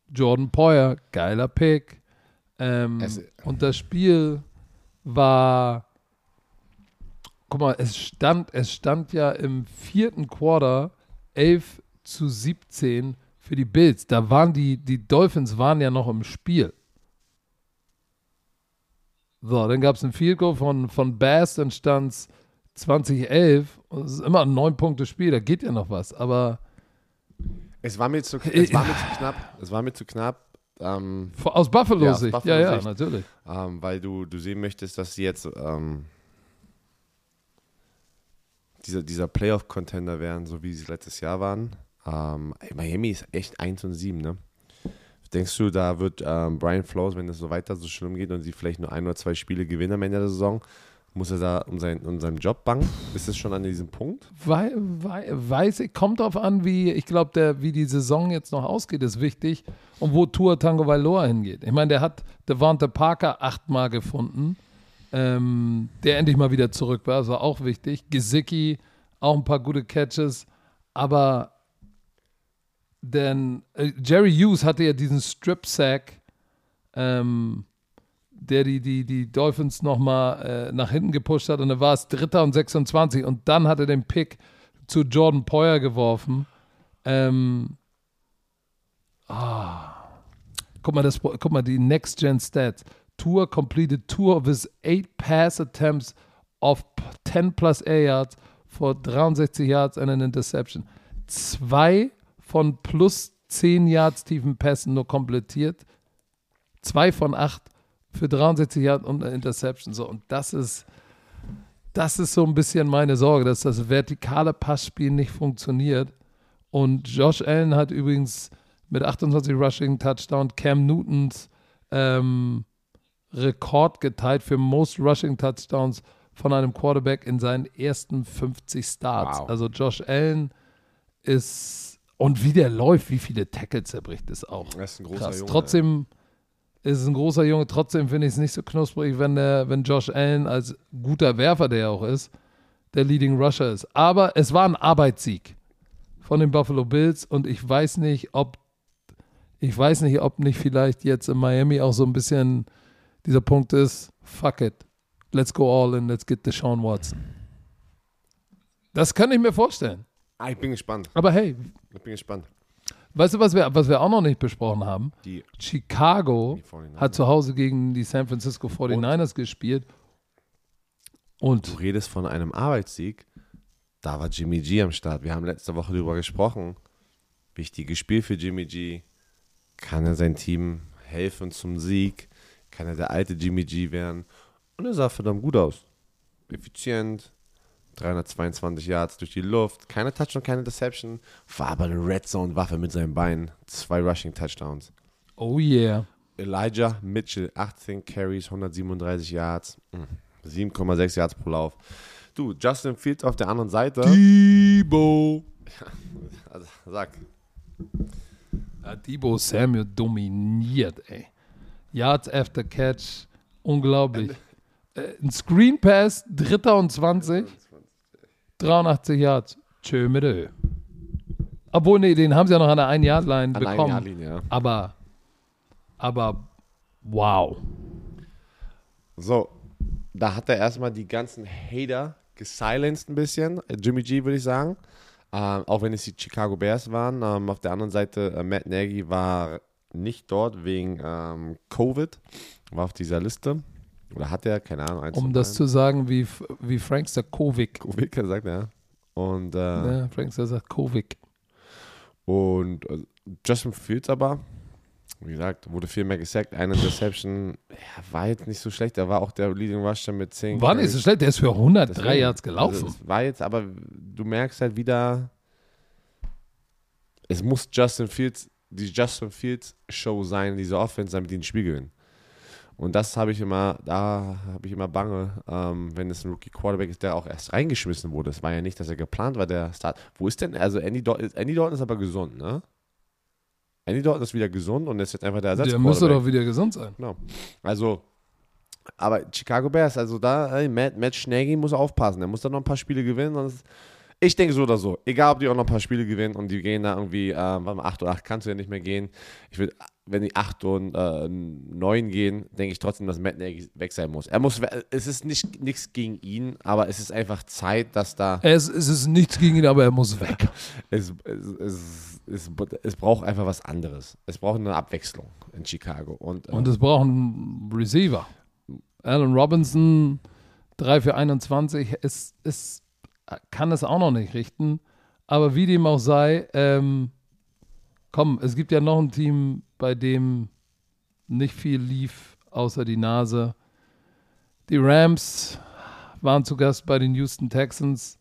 Jordan Poyer, geiler Pick. Ähm, und das Spiel war, guck mal, es stand, es stand ja im vierten Quarter 11 zu 17 für die Bills. Da waren die, die Dolphins waren ja noch im Spiel. So, dann gab es ein Field Goal von, von Bass, dann stand es 2011. Und Es ist immer ein neun Punkte Spiel, da geht ja noch was. Aber Es war mir zu, es war mir zu knapp. Es war mir zu knapp. Ähm, aus Buffalo Ja, Buffalo ja, ja, natürlich. ähm, weil du, du sehen möchtest, dass sie jetzt ähm, dieser, dieser Playoff-Contender wären, so wie sie letztes Jahr waren. Ähm, Miami ist echt 1 und 7, ne? Denkst du, da wird ähm, Brian Flores, wenn es so weiter so schlimm geht und sie vielleicht nur ein oder zwei Spiele gewinnen am Ende der Saison, muss er da um, sein, um seinen Job bangen? Ist es schon an diesem Punkt? Wei, wei, weiß ich, kommt drauf an, wie, ich glaube, wie die Saison jetzt noch ausgeht, ist wichtig. Und wo Tour Tango Vailoa hingeht. Ich meine, der hat Devante Parker achtmal gefunden, ähm, der endlich mal wieder zurück war, war auch wichtig. Gesicki, auch ein paar gute Catches, aber denn äh, Jerry Hughes hatte ja diesen Strip-Sack, ähm, der die, die, die Dolphins nochmal äh, nach hinten gepusht hat und dann war es Dritter und 26 und dann hat er den Pick zu Jordan Poyer geworfen. Ähm, ah. Guck mal, das, guck mal, die Next-Gen-Stats. Tour completed two of his eight pass attempts of 10 plus air yards for 63 yards and an interception. Zwei von plus 10 Yards tiefen Pässen nur komplettiert. Zwei von acht für 63 Yards und eine Interception. So, und das ist, das ist so ein bisschen meine Sorge, dass das vertikale Passspiel nicht funktioniert. Und Josh Allen hat übrigens mit 28 Rushing Touchdown Cam Newtons ähm, Rekord geteilt für Most Rushing Touchdowns von einem Quarterback in seinen ersten 50 Starts. Wow. Also Josh Allen ist und wie der läuft, wie viele Tackles er bricht, ist auch Er ist ein großer krass. Junge. Trotzdem ist ein großer Junge, trotzdem finde ich es nicht so knusprig, wenn der, wenn Josh Allen als guter Werfer, der er auch ist, der Leading Rusher ist. Aber es war ein Arbeitssieg von den Buffalo Bills und ich weiß nicht, ob ich weiß nicht, ob nicht vielleicht jetzt in Miami auch so ein bisschen dieser Punkt ist, fuck it, let's go all in, let's get Deshaun Watson. Das kann ich mir vorstellen. Ah, ich bin gespannt. Aber hey, Ich bin gespannt. Weißt du, was wir, was wir auch noch nicht besprochen haben? Die, Chicago die 49ers. hat zu Hause gegen die San Francisco 49ers gespielt. Du Und redest von einem Arbeitssieg. Da war Jimmy G am Start. Wir haben letzte Woche darüber gesprochen. Wichtiges Spiel für Jimmy G. Kann er sein Team helfen zum Sieg? Kann er der alte Jimmy G werden? Und er sah verdammt gut aus. Effizient. 322 Yards durch die Luft. Keine Touchdown, keine Deception. War aber eine Red Zone-Waffe mit seinen Beinen. Zwei Rushing Touchdowns. oh yeah. Elijah Mitchell, 18 Carries, 137 Yards, mm, 7,6 Yards pro Lauf. Du, Justin Fields auf der anderen Seite. Debo. Also, sag. Ja, Debo Samuel dominiert, ey. Yards after Catch, unglaublich. Äh, ein Screen Pass, dritter und 20, 83 Yards. Tschö mit Ö. Obwohl, nee, den haben sie ja noch an der 1-Yard-Line An einer bekommen. Yardlinie, ja. Aber, aber, wow. So, da hat er erstmal die ganzen Hater gesilenced ein bisschen. Äh, Jimmy G, würde ich sagen. Ähm, auch wenn es die Chicago Bears waren. Ähm, auf der anderen Seite, äh, Matt Nagy war nicht dort wegen ähm, Covid. War auf dieser Liste. Oder hat er, keine Ahnung. eins Um das zu sagen, wie, wie Frankster Kovic. Covid gesagt, ja. Und, äh, Ne? Frankster sagt Kovic. Und äh, Justin Fields aber Wie gesagt, wurde viel mehr gesackt. Eine Interception ja, war jetzt nicht so schlecht. Er war auch der Leading Rusher mit 10. War nicht so schlecht, der ist für 103 Deswegen, Yards gelaufen. Also war jetzt, aber du merkst halt wieder, es muss Justin Fields, die Justin Fields Show sein, diese Offense, damit die ein Spiel gewinnen. Und das habe ich immer, da habe ich immer Bange, ähm, wenn es ein Rookie Quarterback ist, der auch erst reingeschmissen wurde. Es war ja nicht, dass er geplant war, der Start. Wo ist denn, also Andy Dalton, Andy Dalton ist aber gesund, ne? Andy Dalton ist wieder gesund und ist jetzt einfach der Ersatz. der müsste doch wieder gesund sein. Genau. Also, aber Chicago Bears, also da, ey, Matt, Matt Schnaggy muss aufpassen. Der muss da noch ein paar Spiele gewinnen. Sonst, ich denke so oder so. Egal, ob die auch noch ein paar Spiele gewinnen und die gehen da irgendwie, äh, warte mal, 8 oder 8 kannst du ja nicht mehr gehen. Ich würde, wenn die 8 und äh, 9 gehen, denke ich trotzdem, dass Matt Nagy weg sein muss. Er muss, es ist nicht nichts gegen ihn, aber es ist einfach Zeit, dass da. Es, es ist nichts gegen ihn, aber er muss weg. es, es, es, es, es braucht einfach was anderes. Es braucht eine Abwechslung in Chicago. Und, äh, Und es braucht einen Receiver. Alan Robinson, 3 für 21, ist, ist, kann es auch noch nicht richten. Aber wie dem auch sei, ähm, komm, es gibt ja noch ein Team, bei dem nicht viel lief, außer die Nase. Die Rams waren zu Gast bei den Houston Texans.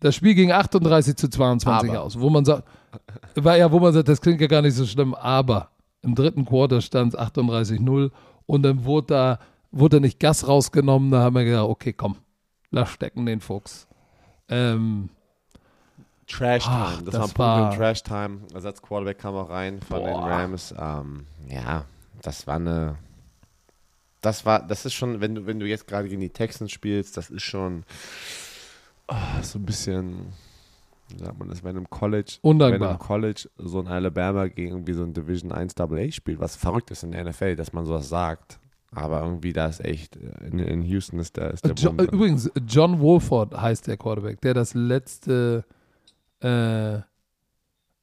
Das Spiel ging 38 zu 22 Aber. aus, wo man sagt, war ja, wo man sagt, das klingt ja gar nicht so schlimm, aber im dritten Quarter stand es 38-0 und dann wurde da, wurde nicht Gas rausgenommen, da haben wir gedacht, okay, komm, lass stecken den Fuchs. Ähm, Trash Time. Ach, das, das war ein Punkt Trash Time. Ersatz Quarterback kam auch rein von den Boah. Rams. Ähm, ja, das war eine. Das war, das ist schon, wenn du, wenn du jetzt gerade gegen die Texans spielst, das ist schon ah, so ein bisschen, wie sagt man das, wenn im College, Undankbar. wenn im College so ein Alabama gegen irgendwie so ein Division 1 AA spielt, was verrückt ist in der NFL, dass man sowas sagt. Aber irgendwie da ist echt, in, in Houston ist da ist der Jo Boden- übrigens, John Wolford heißt der Quarterback, der das letzte, äh,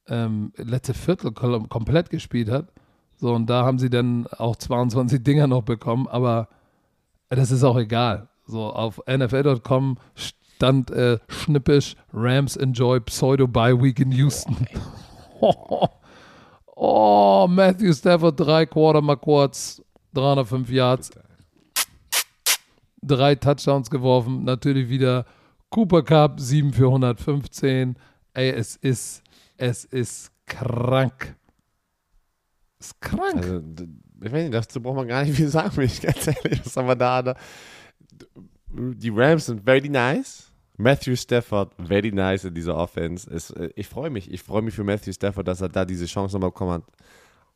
ähm, letzte Viertel kom komplett gespielt hat. So, und da haben sie dann auch 22 Dinger noch bekommen, aber das ist auch egal. So, auf NFL.com stand äh, schnippisch Rams enjoy pseudo bye week in Houston. Oh, Matthew Stafford, drei Quarter mal kurz, 305 Yards, drei Touchdowns geworfen. Natürlich wieder Cooper Cup, 7 für 115. Ey, es ist, es ist krank. Ist krank. Also, ich weiß dazu braucht man gar nicht viel sagen, bin ich ganz ehrlich. Was haben wir da? da? Die Rams sind very nice. Matthew Stafford, very nice in dieser Offense. Es, äh, ich freue mich. Ich freue mich für Matthew Stafford, dass er da diese Chance nochmal bekommen hat.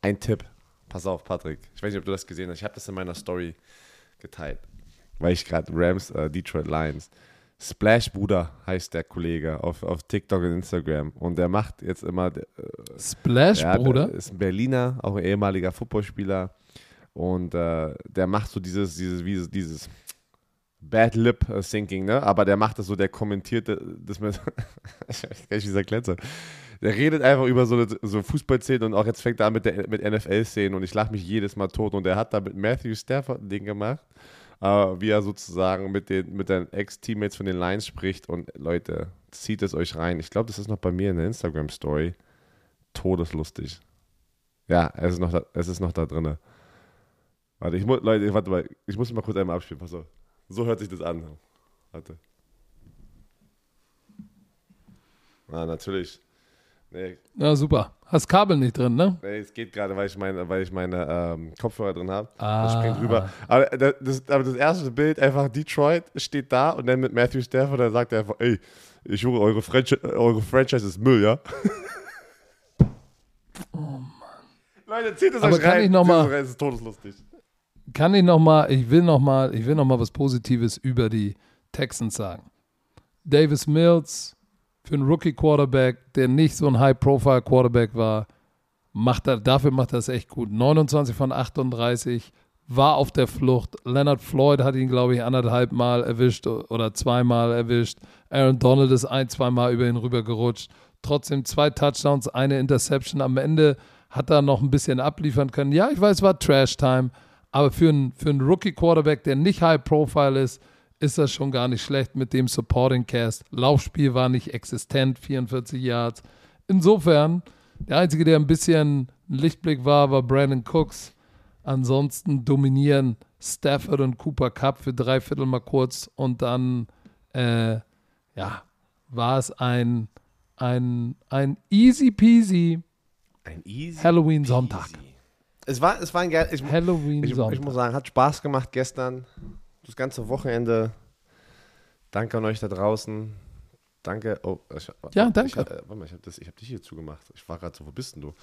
Ein Tipp. Pass auf, Patrick. Ich weiß nicht, ob du das gesehen hast. Ich habe das in meiner Story geteilt. Weil ich gerade Rams, äh, Detroit Lions. Splash Bruder heißt der Kollege auf, auf TikTok und Instagram. Und der macht jetzt immer, äh, Splash, Bruder. der ist ein Berliner, auch ein ehemaliger Footballspieler. Und äh, der macht so dieses, dieses, wie, dieses Bad Lip äh, Syncing, ne? Aber der macht das so, der kommentiert äh, das mit. ich weiß gar nicht, wie dieser Glänzer. Der redet einfach über so, so Fußballszenen und auch jetzt fängt er an mit, der, mit NFL-Szenen und ich lache mich jedes Mal tot. Und er hat da mit Matthew Stafford ein Ding gemacht, äh, wie er sozusagen mit den, mit den Ex-Teammates von den Lions spricht. Und Leute, zieht es euch rein. Ich glaube, das ist noch bei mir in der Instagram-Story. Todeslustig. Ja, es ist noch da, es ist noch da drin. Warte, ich muss, Leute, warte mal, ich muss mal kurz einmal abspielen. Pass auf. So hört sich das an. Warte. Ah, natürlich. Nee, Ja, super. Hast Kabel nicht drin, ne? nee es geht gerade, weil ich meine, weil ich meine ähm, Kopfhörer drin habe. Ah. Das springt rüber. Aber das, aber das erste Bild, einfach Detroit steht da und dann mit Matthew Stafford, da sagt er einfach, ey, ich höre, eure, Franchi eure Franchise ist Müll, ja? Oh Mann. Leute, zieht es Aber euch kann rein. ich noch mal- es ist todeslustig. Kann ich noch mal, ich will noch mal, ich will noch mal was Positives über die Texans sagen. Davis Mills für einen Rookie Quarterback, der nicht so ein High Profile Quarterback war, macht er, dafür macht er es echt gut. 29 von 38 war auf der Flucht. Leonard Floyd hat ihn, glaube ich, anderthalb Mal erwischt oder zweimal erwischt. Aaron Donald ist ein, zweimal über ihn rübergerutscht. Trotzdem zwei Touchdowns, eine Interception. Am Ende hat er noch ein bisschen abliefern können. Ja, ich weiß, war Trash-Time, aber für einen, für einen Rookie-Quarterback, der nicht High-Profile ist, ist das schon gar nicht schlecht mit dem Supporting Cast. Laufspiel war nicht existent, 44 Yards. Insofern, der Einzige, der ein bisschen ein Lichtblick war, war Brandon Cooks. Ansonsten dominieren Stafford und Cooper Cup für drei Viertel mal kurz und dann, äh, ja, war es ein, ein, ein easy peasy Ein easy Halloween-Sonntag. peasy. Es war, es war ein. Ich, ich, ich Halloween-Sonntag. muss sagen, hat Spaß gemacht gestern. Das ganze Wochenende. Danke an euch da draußen. Danke. Oh, ich, Ja, Ich, danke. äh, warte mal, ich habe hab dich hier zugemacht. Ich war gerade so, wo bist denn du?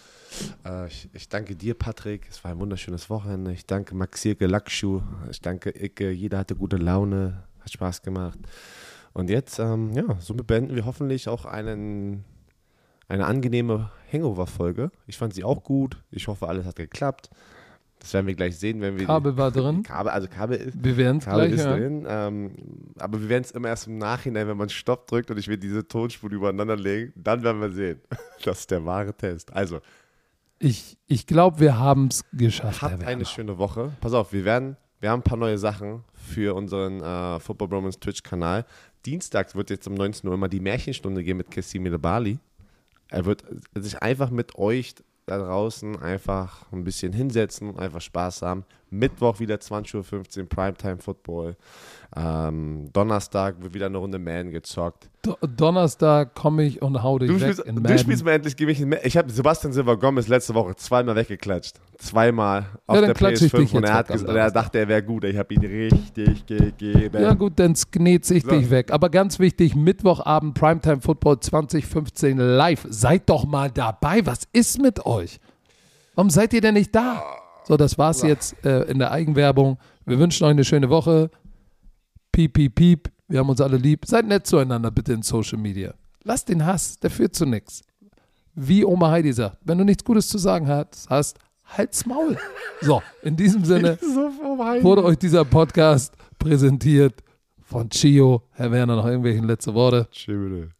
Äh, ich, ich danke dir, Patrick. Es war ein wunderschönes Wochenende. Ich danke Maxirke Lackschuh. Ich danke Icke. Jeder hatte gute Laune. Hat Spaß gemacht. Und jetzt, ähm, ja, somit beenden wir hoffentlich auch einen, eine angenehme Hangover-Folge. Ich fand sie auch gut. Ich hoffe, alles hat geklappt. Das werden wir gleich sehen, wenn wir. Kabel war drin. Kabel, also Kabel ist, Wir werden es gleich ist hören. drin. Ähm, aber wir werden es immer erst im Nachhinein, wenn man Stopp drückt und ich will diese Tonspur übereinander legen, dann werden wir sehen. Das ist der wahre Test. Also, Ich, ich glaube, wir haben es geschafft. Habt eine schöne Woche. Pass auf, wir werden, wir haben ein paar neue Sachen für unseren äh, Football Bromance Twitch-Kanal. Dienstags wird jetzt um 19 Uhr immer die Märchenstunde gehen mit Kessimile Bali. Er wird sich einfach mit euch da draußen einfach ein bisschen hinsetzen und einfach Spaß haben. Mittwoch wieder 20.15 Uhr Primetime Football. Ähm, Donnerstag wird wieder eine Runde Man gezockt. Do Donnerstag komme ich und hau dich Du weg spielst, in du spielst mir endlich gegen mich Ich habe Sebastian Silva Gomez letzte Woche zweimal weggeklatscht. Zweimal auf dann der klatsche ich dich PS5 und er, hat weg am ges- und er dachte, er wäre gut. Ich habe ihn richtig gegeben. Ja gut, dann sknetze ich So. dich weg. Aber ganz wichtig, Mittwochabend Primetime Football 2015 live. Seid doch mal dabei. Was ist mit euch? Warum seid ihr denn nicht da? So, das war's jetzt äh, in der Eigenwerbung. Wir wünschen euch eine schöne Woche. Piep, piep, piep. Wir haben uns alle lieb. Seid nett zueinander bitte in Social Media. Lasst den Hass, der führt zu nichts. Wie Oma Heidi sagt, wenn du nichts Gutes zu sagen hast, hast halt's Maul. So, in diesem Sinne wurde euch dieser Podcast präsentiert von Chio. Herr Werner, noch irgendwelche letzte Worte? Schöne.